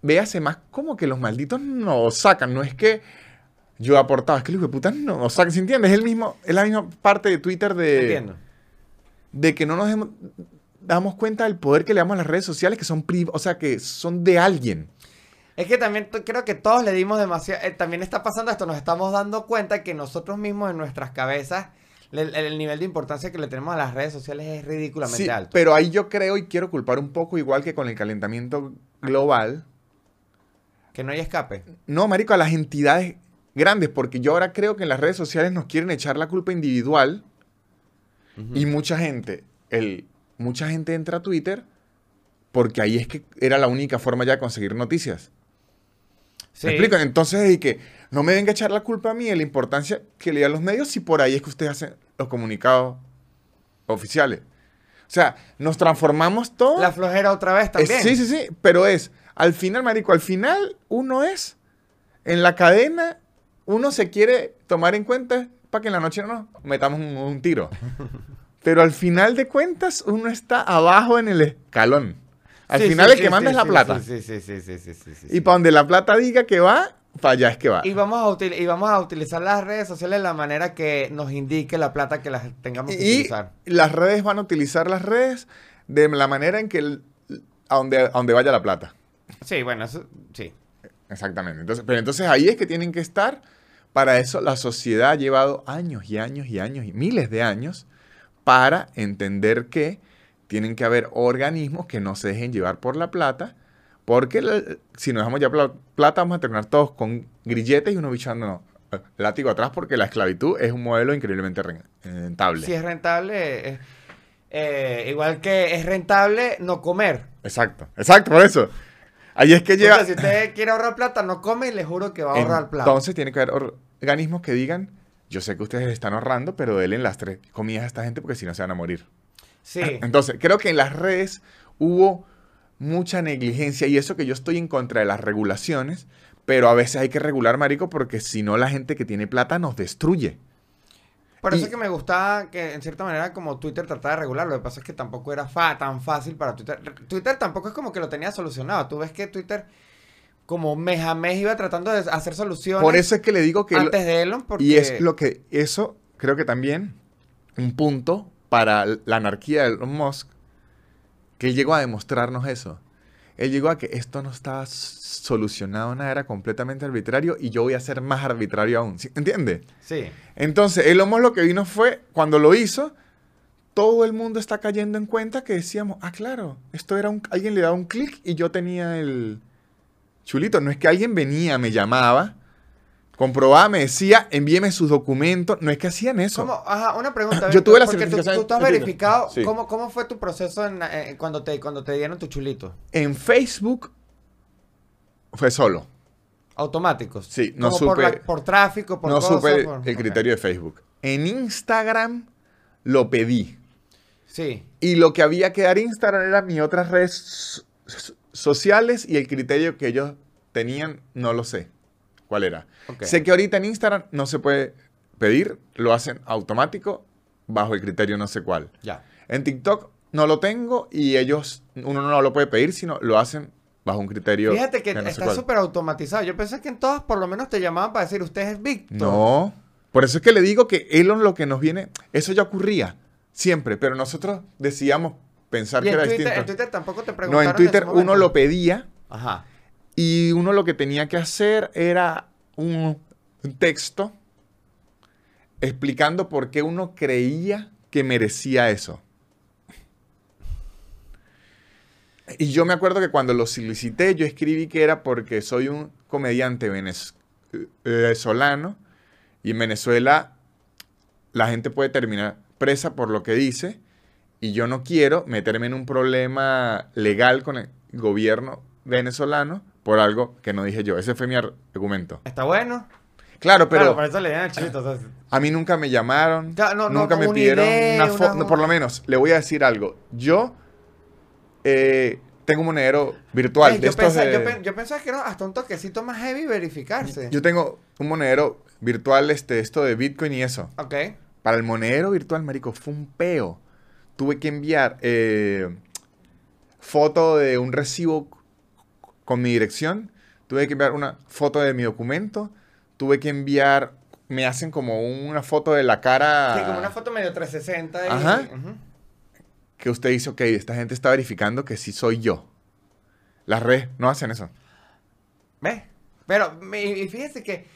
Véase más como que los malditos nos sacan. No es que yo he aportado, es que los hijo de puta no nos sacan. ¿Se entiende? Es, el mismo, es la misma parte de Twitter de, Entiendo. de que no nos demos- damos cuenta del poder que le damos a las redes sociales, que son priv- o sea, que son de alguien. Es que también creo que todos le dimos demasiado... eh, también está pasando esto, nos estamos dando cuenta que nosotros mismos en nuestras cabezas, el nivel de importancia que le tenemos a las redes sociales es ridículamente Sí, alto. pero ahí yo creo y quiero culpar un poco, igual que con el calentamiento global, Que no hay escape. No, marico, a las entidades grandes, porque yo ahora creo que en las redes sociales nos quieren echar la culpa individual y mucha gente, el, mucha gente entra a Twitter porque ahí es que era la única forma ya de conseguir noticias. Sí. ¿Me explico? Entonces, y que no me venga a echar la culpa a mí de la importancia que le dan los medios si por ahí es que ustedes hacen los comunicados oficiales. O sea, nos transformamos todos. La flojera otra vez Es- también. sí, sí, sí, pero es, al final, marico, al final uno es, en la cadena, uno se quiere tomar en cuenta para que en la noche no nos metamos un, un tiro. [laughs] Pero al final de cuentas, uno está abajo en el escalón. Al Sí, final sí, el sí, que manda es la plata. Sí, sí, sí, sí, sí, Y para donde la plata diga que va, para allá es que va. Y vamos, a util- y vamos a utilizar las redes sociales de la manera que nos indique la plata que las tengamos que Y utilizar. las redes van a utilizar las redes de la manera en que el- a, donde, a donde vaya la plata. Sí, bueno, eso, sí. Exactamente. Entonces, pero entonces ahí es que tienen que estar. Para eso la sociedad ha llevado años y años y años y miles de años para entender que tienen que haber organismos que no se dejen llevar por la plata, porque la- si nos dejamos ya pla- plata vamos a terminar todos con grilletes y uno bichándonos látigo atrás porque la esclavitud es un modelo increíblemente ren- rentable. Si es rentable, eh, eh, igual que es rentable no comer. Exacto, exacto, por eso. Ahí es que O llega... sea, si usted quiere ahorrar plata, no come y le juro que va a ahorrar plata. Entonces tiene que haber organismos que digan, yo sé que ustedes están ahorrando, pero denle las tres comidas a esta gente porque si no se van a morir. Sí. Entonces, creo que en las redes hubo mucha negligencia y eso que yo estoy en contra de las regulaciones, pero a veces hay que regular, marico, porque si no la gente que tiene plata nos destruye. Por eso y- es que me gustaba que en cierta manera como Twitter trataba de regular. Lo que pasa es que tampoco era fa- tan fácil para Twitter. Twitter tampoco es como que lo tenía solucionado. Tú ves que Twitter como mes a mes iba tratando de hacer soluciones Por eso es que le digo que... lo- antes de Elon. Porque... Y es lo que, eso creo que también un punto para la anarquía de Elon Musk, que él llegó a demostrarnos eso. Él llegó a que esto no estaba solucionado, nada, era completamente arbitrario y yo voy a ser más arbitrario aún. ¿sí? ¿Entiendes? Sí. Entonces, Elon Musk lo que vino fue, cuando lo hizo, todo el mundo está cayendo en cuenta que decíamos, ah, claro, esto era un, alguien le daba un clic y yo tenía el chulito. No es que alguien venía, me llamaba, comprobaba, me decía, envíeme sus documentos. No es que hacían eso. ¿Cómo? Ajá, una pregunta. Yo tuve la porque tú- certificación Tú, estás en Twitter. verificado. Sí. ¿Cómo, ¿Cómo fue tu proceso en, eh, cuando, te, cuando te dieron tu chulito? En Facebook fue solo. Automáticos. Sí, no Como por, supe- la- por tráfico, por no cosas, supe por- el criterio de Facebook. En Instagram lo pedí. Sí. Y lo que había que dar Instagram eran mis otras redes so- sociales y el criterio que ellos tenían, no lo sé. ¿Cuál era? Sé que ahorita en Instagram no se puede pedir, lo hacen automático bajo el criterio no sé cuál. Ya. En TikTok no lo tengo y ellos, uno no lo puede pedir, sino lo hacen bajo un criterio Fíjate que no está súper automatizado. Yo pensé que en todas por lo menos te llamaban para decir, usted es Víctor. No. Por eso es que le digo que Elon lo que nos viene, eso ya ocurría siempre, pero nosotros decíamos pensar Y que en era Twitter, distinto. en Twitter tampoco te no, preguntaron. en Twitter uno lo pedía Ajá. Y uno lo que tenía que hacer era un, texto explicando por qué uno creía que merecía eso. Y yo me acuerdo que cuando lo solicité, yo escribí que era porque soy un comediante eh, venezolano y en Venezuela la gente puede terminar presa por lo que dice y yo no quiero meterme en un problema legal con el gobierno venezolano por algo que no dije yo. Ese fue mi argumento. ¿Está bueno? Claro, pero claro, por eso le dieron el chulito. o sea, a mí nunca me llamaron, Claro, no, nunca no, me una pidieron idea, una foto. por lo menos, le voy a decir algo. Yo eh, tengo un monedero virtual. Ey, de yo, estos de- yo, yo pensaba que era hasta un toquecito más heavy verificarse. yo tengo un monedero virtual, este, esto de Bitcoin y eso. ok. Para el monedero virtual, marico, fue un peo. Tuve que enviar eh, foto de un recibo con mi dirección. Tuve que enviar una foto de mi documento. Tuve que enviar, me hacen como una foto de la cara. Sí, como una foto medio 360. Y, Ajá. Que usted dice, ok, esta gente está verificando que sí soy yo. Las redes no hacen eso. ¿Ves? Pero, y fíjense que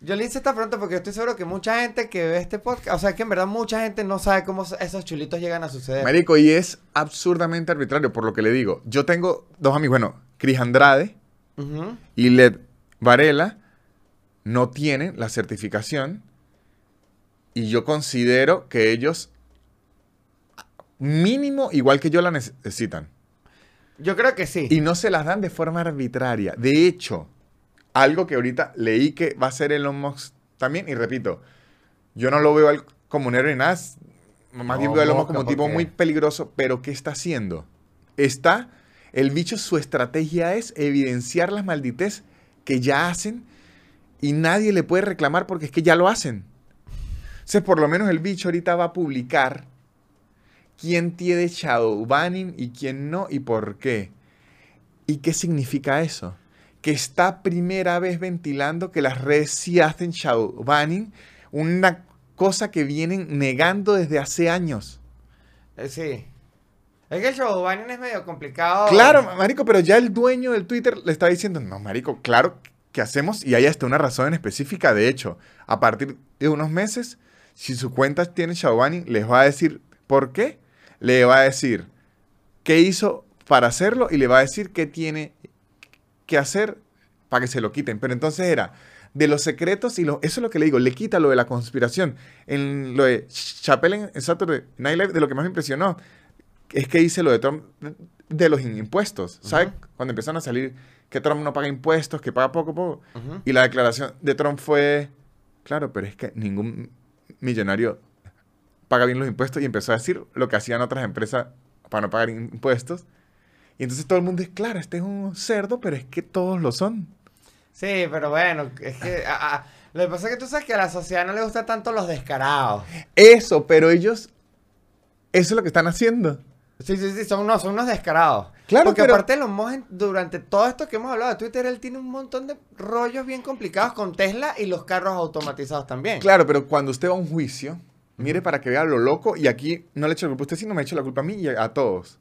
yo le hice esta pregunta porque estoy seguro que mucha gente que ve este podcast, o sea, que en verdad mucha gente no sabe cómo esos chulitos llegan a suceder. Marico, y es absurdamente arbitrario, por lo que le digo. Yo tengo dos amigos, bueno, Cris Andrade y Led Varela no tienen la certificación y yo considero que ellos mínimo igual que yo la necesitan Yo creo que sí. y no se las dan de forma arbitraria. De hecho, algo que ahorita leí que va a ser Elon Musk también y repito, yo no lo veo al- como un héroe nada, más bien No, veo a Elon Musk como un tipo muy peligroso, pero ¿qué está haciendo? Está el bicho su estrategia es evidenciar las maldites que ya hacen y nadie le puede reclamar porque es que ya lo hacen. Entonces, por lo menos el bicho ahorita va a publicar quién tiene shadow banning y quién no y por qué. ¿Y qué significa eso? Que está primera vez ventilando que las redes sí hacen shadow banning, una cosa que vienen negando desde hace años. Eh, sí. Es que el show es medio complicado. Claro, marico, pero ya el dueño del Twitter le está diciendo, no, marico, claro que hacemos y hay hasta una razón en específica. De hecho, a partir de unos meses, si su cuenta tiene shadow banning, les va a decir por qué, le va a decir qué hizo para hacerlo y le va a decir qué tiene que hacer para que se lo quiten. Pero entonces era de los secretos y eso es lo que le digo, le quita lo de la conspiración. En lo de en Saturday Night Live, de lo que más me impresionó, es que dice lo de Trump de los impuestos. ¿Sabes? Cuando empezaron a salir que Trump no paga impuestos, que paga poco, poco. Y la declaración de Trump fue, claro, pero es que ningún millonario paga bien los impuestos y empezó a decir lo que hacían otras empresas para no pagar impuestos. Y entonces todo el mundo es, claro, este es un cerdo, pero es que todos lo son. Sí, pero bueno, es que a- a- lo que pasa es que tú sabes que a la sociedad no le gustan tanto los descarados. Eso, pero ellos, eso es lo que están haciendo. Sí, sí, sí, son unos, son unos descarados. Claro, Porque pero- aparte los Musk, durante todo esto que hemos hablado de Twitter, él tiene un montón de rollos bien complicados con Tesla y los carros automatizados también. Claro, pero cuando usted va a un juicio, mire para que vea lo loco, y aquí no le echo la culpa a usted, sino me echo la culpa a mí y a, a todos.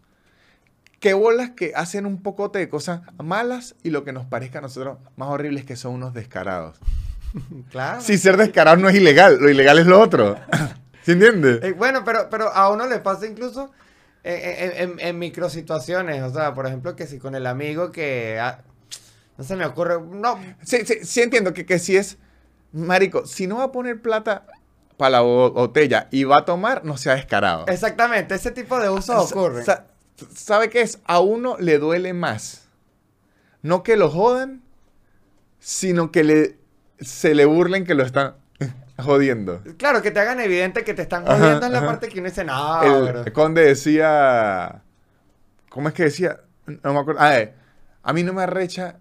qué bolas que hacen un pocote de cosas malas y lo que nos parezca a nosotros más horrible es que son unos descarados. [laughs] Claro. Si ser descarado no es ilegal, lo ilegal es lo otro. [laughs] ¿Sí entiendes? Eh, bueno, pero, pero a uno le pasa incluso en, en, en- en microsituaciones. O sea, por ejemplo, que si con el amigo que... ah, no se me ocurre... No, Sí, sí, sí entiendo que, que si es, marico, si no va a poner plata para la bo- botella y va a tomar, no sea descarado. exactamente. Ese tipo de Sa- ocurren. sa- ¿Sabe qué es? A uno le duele más. No que lo jodan, sino que le, se le burlen que lo están jodiendo. Claro, que te hagan evidente que te están Ajá, jodiendo es la ajá. parte que uno dice, no, el pero- conde decía. ¿Cómo es que decía? No me acuerdo. Ah, eh, a mí no me arrecha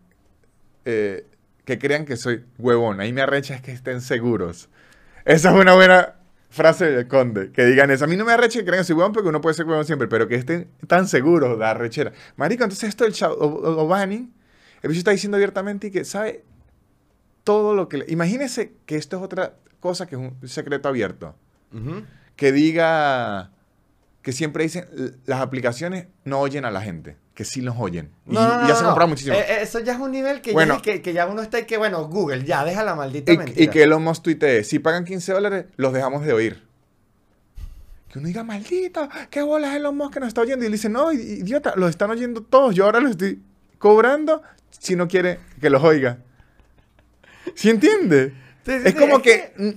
eh, que crean que soy huevón. A mí me arrecha es que estén seguros. Esa es una buena frase del conde. Que digan eso. A mí no me arrecha que crean que soy huevón porque uno puede ser huevón siempre, pero que estén tan seguros de arrechera. Marico, entonces esto del shadow banning, el bicho está diciendo abiertamente y que sabe todo lo que... le- Imagínese que esto es otra cosa que es un secreto abierto que diga que siempre dicen "L- las aplicaciones no oyen a la gente, que sí los oyen. Y, No, no, no, y ya se no. muchísimo. Eh, eh, eso ya es un nivel que, Bueno. ya, que, que ya uno está y que, bueno, Google, ya, deja la maldita y, mentira. y que Elon Musk tuitee, si pagan 15 dólares, los dejamos de oír. Que uno diga, maldito, qué bolas Elon Musk que nos está oyendo. Y él dice, no, idiota, los están oyendo todos. Yo ahora los estoy cobrando si no quiere que los oiga. ¿Sí entiende? Sí, sí, es como es que...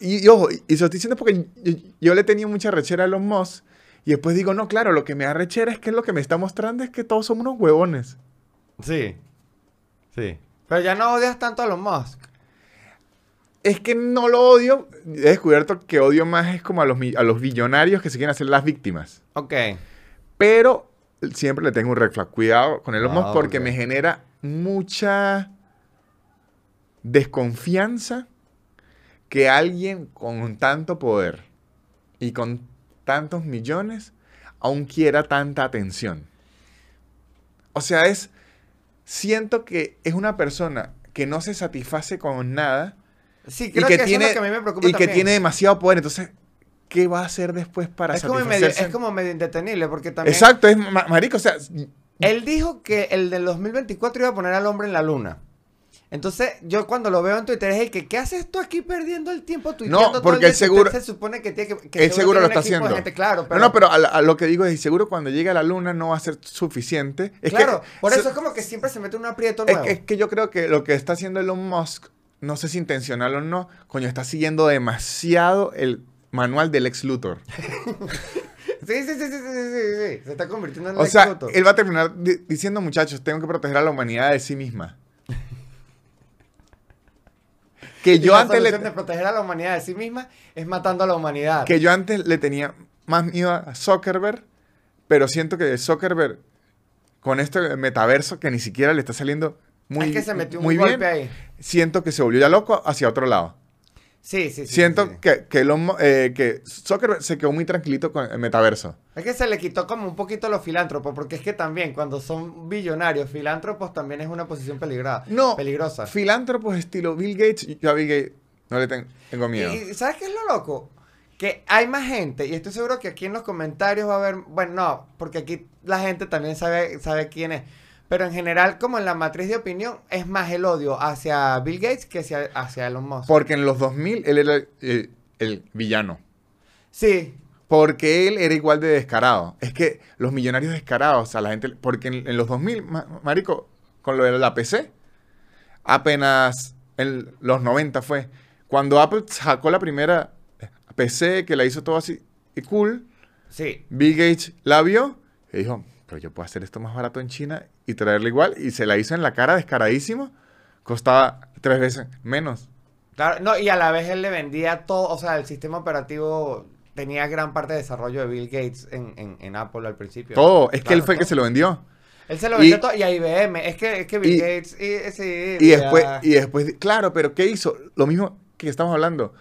Y, y ojo, y, se lo estoy diciendo porque yo, yo le tenía mucha rechera a Elon Musk. Y después digo, no, claro, lo que me da rechera es que lo que me está mostrando es que todos somos unos huevones. Sí. Sí. Pero ya no odias tanto a los Musk. Es que no lo odio. He descubierto que odio más es como a los, a los billonarios que se quieren hacer las víctimas. Ok. Pero siempre le tengo un red flag. Cuidado con Elon Ah, Musk porque me genera mucha desconfianza que alguien con tanto poder y con tantos millones aún quiera tanta atención. O sea, es... Siento que es una persona que no se satisface con nada Sí, y creo que, que, tiene, eso es lo que a mí me preocupa y que tiede demasiado poder. Entonces, ¿qué va a hacer después para es como, medio, satisfacerse? es como medio indetenible porque también... Exacto, es ma- marico, o sea, Él dijo que el del 2024 iba a poner al hombre en la luna. Entonces, yo cuando lo veo en Twitter es el que, ¿qué haces tú aquí perdiendo el tiempo tuiteando todo el porque él si seguro- Se supone que tiene que... que él seguro lo está un haciendo. gente, claro, pero... No, no, pero a, la- a lo que digo es, y seguro cuando llegue a la luna no va a ser suficiente. Es claro, que, por se- eso es como que siempre se mete en un aprieto es, nuevo. que- es que yo creo que lo que está haciendo Elon Musk, no sé si intencional o no, coño, está siguiendo demasiado el manual del ex Luthor. [laughs] Sí, sí, sí, sí, sí, sí, sí, Se está convirtiendo en O Lex sea, él va a terminar di- diciendo, muchachos, tengo que proteger a la humanidad de sí misma. Que yo la antes le, de proteger a la humanidad de sí misma es matando a la humanidad. que yo antes le tenía más miedo a Zuckerberg, pero siento que Zuckerberg con este metaverso que ni siquiera le está saliendo muy, es que se metió un muy golpe bien, ahí. siento que se volvió ya loco hacia otro lado. Sí, sí, sí. siento sí, sí. Que, que, Elon eh, que Zuckerberg se quedó muy tranquilito con el metaverso. Es que se le quitó como un poquito los filántropos, porque es que también cuando son billonarios, filántropos también es una posición peligrosa. No, Peligrosa. Filántropos estilo Bill Gates, yo a Bill Gates no le ten- tengo miedo. Y, y ¿sabes qué es lo loco? Que hay más gente, y estoy seguro que aquí en los comentarios va a haber, bueno, no, porque aquí la gente también sabe, sabe quién es. Pero en general, como en la matriz de opinión, es más el odio hacia Bill Gates que hacia, hacia Elon Musk. Porque en los 2000 él era el, el villano. Sí, Porque él era igual de descarado. Es que los millonarios descarados a la gente. Porque en, en los 2000, ma- Marico, con lo de la PC, apenas en los 90 fue. Cuando Apple sacó la primera PC que la hizo todo así y cool, sí. Bill Gates la vio y dijo: Pero yo puedo hacer esto más barato en China y traerlo igual. Y se la hizo en la cara descaradísimo. Costaba tres veces menos. Claro, no, y a la vez él le vendía todo, o sea, el sistema operativo tenía gran parte de desarrollo de Bill Gates en, en, en Apple al principio. Todo. Es que él fue el que se lo vendió. Él se lo vendió Y- todo, y a IBM, es que, es que Bill y- Gates, y, sí, Y después, y después, claro, pero ¿qué hizo? Lo mismo que estamos hablando.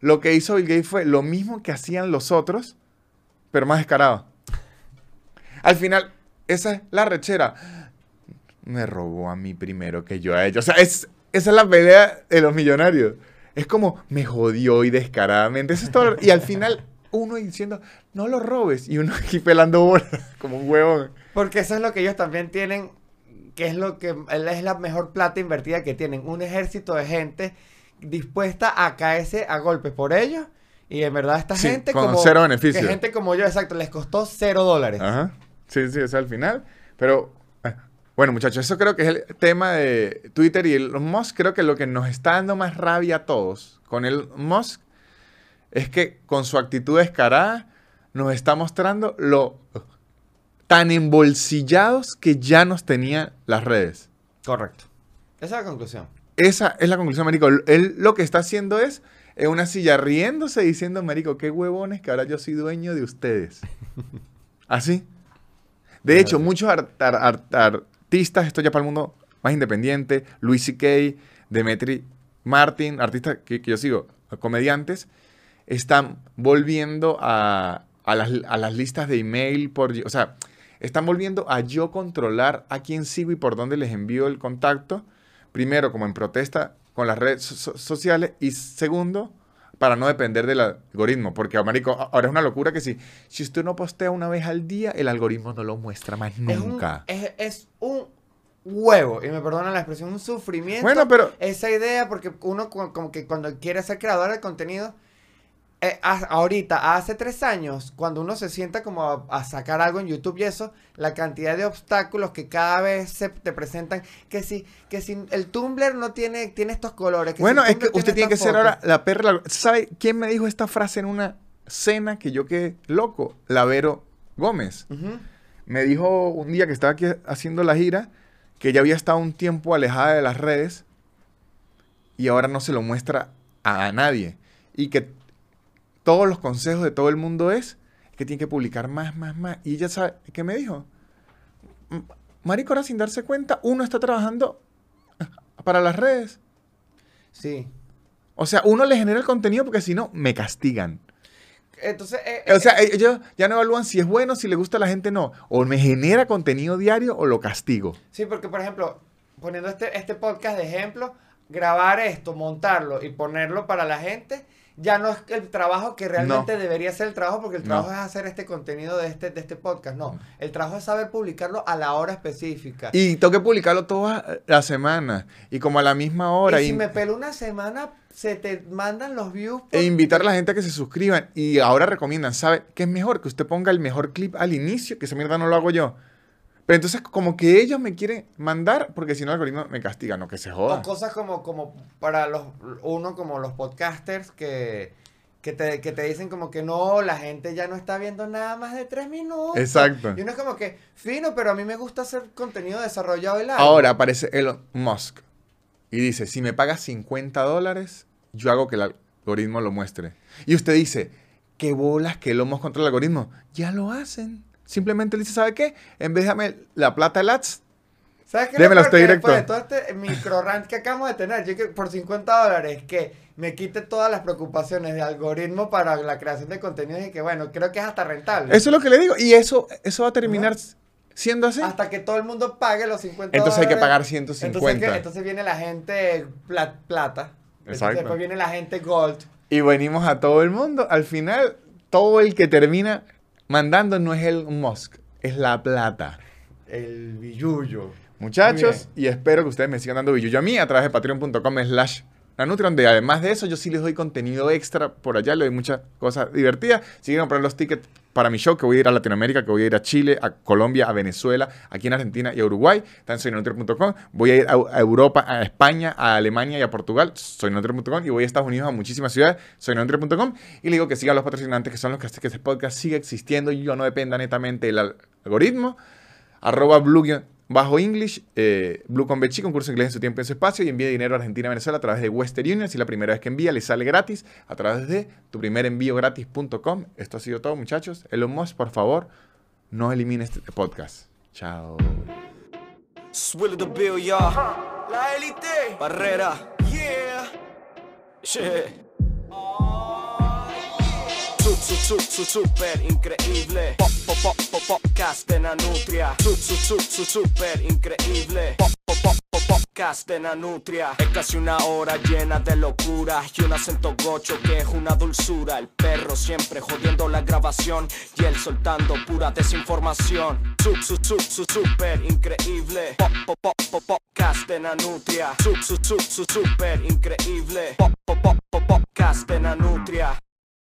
Lo que hizo Bill Gates fue lo mismo que hacían los otros, pero más descarado. Al final, esa es la rechera. Me robó a mí primero que yo a ellos. O sea, es, esa es la pelea de los millonarios. Es como, me jodió y descaradamente. Eso es todo. Y al final, uno diciendo, no lo robes. Y uno aquí pelando bolas, [laughs] como un huevón. Porque eso es lo que ellos también tienen, que es lo que es la mejor plata invertida que tienen. Un ejército de gente dispuesta a caerse a golpes por ellos. Y en verdad esta Sí, gente con como... cero beneficio. que gente como yo, exacto, les costó cero dólares. Ajá. Sí, sí, es al final. Pero, bueno, muchachos, eso creo que es el tema de Twitter y el Musk. Creo que lo que nos está dando más rabia a todos con el Musk es que con su actitud descarada nos está mostrando lo tan embolsillados que ya nos tenían las redes. Correcto. Esa es la conclusión. Esa es la conclusión, Marico. Él lo que está haciendo es en una silla riéndose diciendo, Marico, qué huevones que ahora yo soy dueño de ustedes. [laughs] Así. De hecho, muchos ar- ar- ar- artistas, esto ya para el mundo más independiente, Luis C.K., Demetri Martin, artistas que, yo sigo, comediantes, están volviendo a, a las, a las listas de email por... O sea, están volviendo a yo controlar a quién sigo y por dónde les envío el contacto. Primero, como en protesta con las redes so- so- sociales. Y segundo, para no depender del algoritmo. Porque, marico, a- ahora es una locura que si, si usted no postea una vez al día, el algoritmo no lo muestra más Es un, nunca. es, es un huevo, y me perdonan la expresión, un sufrimiento. Bueno, pero- Esa idea, porque uno como que cuando quiere ser creador de contenido, eh, a- ahorita, hace tres años, cuando uno se sienta como a, a sacar algo en YouTube y eso, la cantidad de obstáculos que cada vez se te presentan, que si, que si el Tumblr no tiene, tiene estos colores. que Bueno, es que usted tiene que ser ahora la perra. ¿Sabe quién me dijo esta frase en una cena que yo quedé loco? La Vero Gómez. Me dijo un día que estaba aquí haciendo la gira que ya había estado un tiempo alejada de las redes y ahora no se lo muestra a nadie. Y que todos los consejos de todo el mundo es que tiene que publicar más, más, más. Y ella sabe, ¿qué me dijo? Marico, ahora sin darse cuenta, uno está trabajando [laughs] para las redes. Sí. O sea, uno le genera el contenido porque si no, me castigan. Entonces, eh, O sea, ellos ya no evalúan si es bueno, si le gusta a la gente, no. O me genera contenido diario o lo castigo. Sí, porque por ejemplo, poniendo este, este podcast de ejemplo, grabar esto, montarlo y ponerlo para la gente, ya no es el trabajo que realmente debería ser el trabajo, porque el No. trabajo es hacer este contenido de este, de este podcast. No, el trabajo es saber publicarlo a la hora específica. Y tengo que publicarlo toda la semana. Y como a la misma hora. Y si me pelo una semana, se te mandan los views. por- E invitar a la gente a que se suscriban. Y ahora recomiendan, ¿sabe qué es mejor? Que usted ponga el mejor clip al inicio, que esa mierda no lo hago yo. Pero entonces, como que ellos me quieren mandar, porque si no, el algoritmo me castiga, no que se joda. O cosas como, como para los, uno como los podcasters que, que, te, que te dicen como que no, la gente ya no está viendo nada más de tres minutos. Exacto. Y uno es como que, fino, pero a mí me gusta hacer contenido desarrollado y largo. Ahora aparece Elon Musk y dice, si me pagas 50 dólares, yo hago que el algoritmo lo muestre. Y usted dice, qué bolas que Elon Musk contra el algoritmo. Ya lo hacen. Simplemente él dice, ¿sabe qué? En vez de darme la plata del ads, ¿Sabes qué? démelo que directo. Después de todo este micro rant que acabamos de tener, yo que por 50 dólares que me quite todas las preocupaciones de algoritmo para la creación de contenidos y que bueno, creo que es hasta rentable. eso es lo que le digo. Y eso, eso va a terminar siendo así. Hasta que todo el mundo pague los 50 Entonces hay que pagar Entonces, 150. que- entonces viene la gente pla- plata. Entonces Exacto. Después viene la gente gold. Y venimos a todo el mundo. Al final, todo el que termina mandando no es el Musk, es la plata. El billullo. Muchachos, y espero que ustedes me sigan dando billuyo a mí a través de patreon.com slash Nanutria, donde además de eso yo sí les doy contenido extra por allá, le doy muchas cosas divertidas. Si quieren comprar los tickets para mi show, que voy a ir a Latinoamérica, que voy a ir a Chile, a Colombia, a Venezuela, aquí en Argentina y a Uruguay, está en soynanutria.com. Voy a ir a, Europa, a España, a Alemania y a Portugal, soynanutria.com. Y voy a Estados Unidos a muchísimas ciudades, soynanutria.com. Y le digo que sigan los patrocinantes, que son los que hacen que este podcast siga existiendo y yo no dependa netamente del al- algoritmo arroba blue bajo English, eh, Blue con Bechi, concurso inglés en su tiempo y en su espacio, y envía dinero a Argentina y Venezuela a través de Western Union. Si la primera vez que envía le sale gratis, a través de tu primer envío gratis.com. Esto ha sido todo, muchachos. Elon Musk, por favor, no elimine este podcast. Chao. Swill the bill, y'all. La élite. Barrera. Yeah. Shit. Su, su, su, su, super increíble. Pop, pop, pop, pop, podcast de Nanutria. Su, su, su, su, super increíble. Pop, podcast de Nanutria. Es casi una hora llena de locura y un acento gocho que es una dulzura. El perro siempre jodiendo la grabación y él soltando pura desinformación. Super increíble. Pop, pop, pop, pop, podcast de Nanutria. Super increíble. Pop, pop, pop, pop, podcast de Nanutria.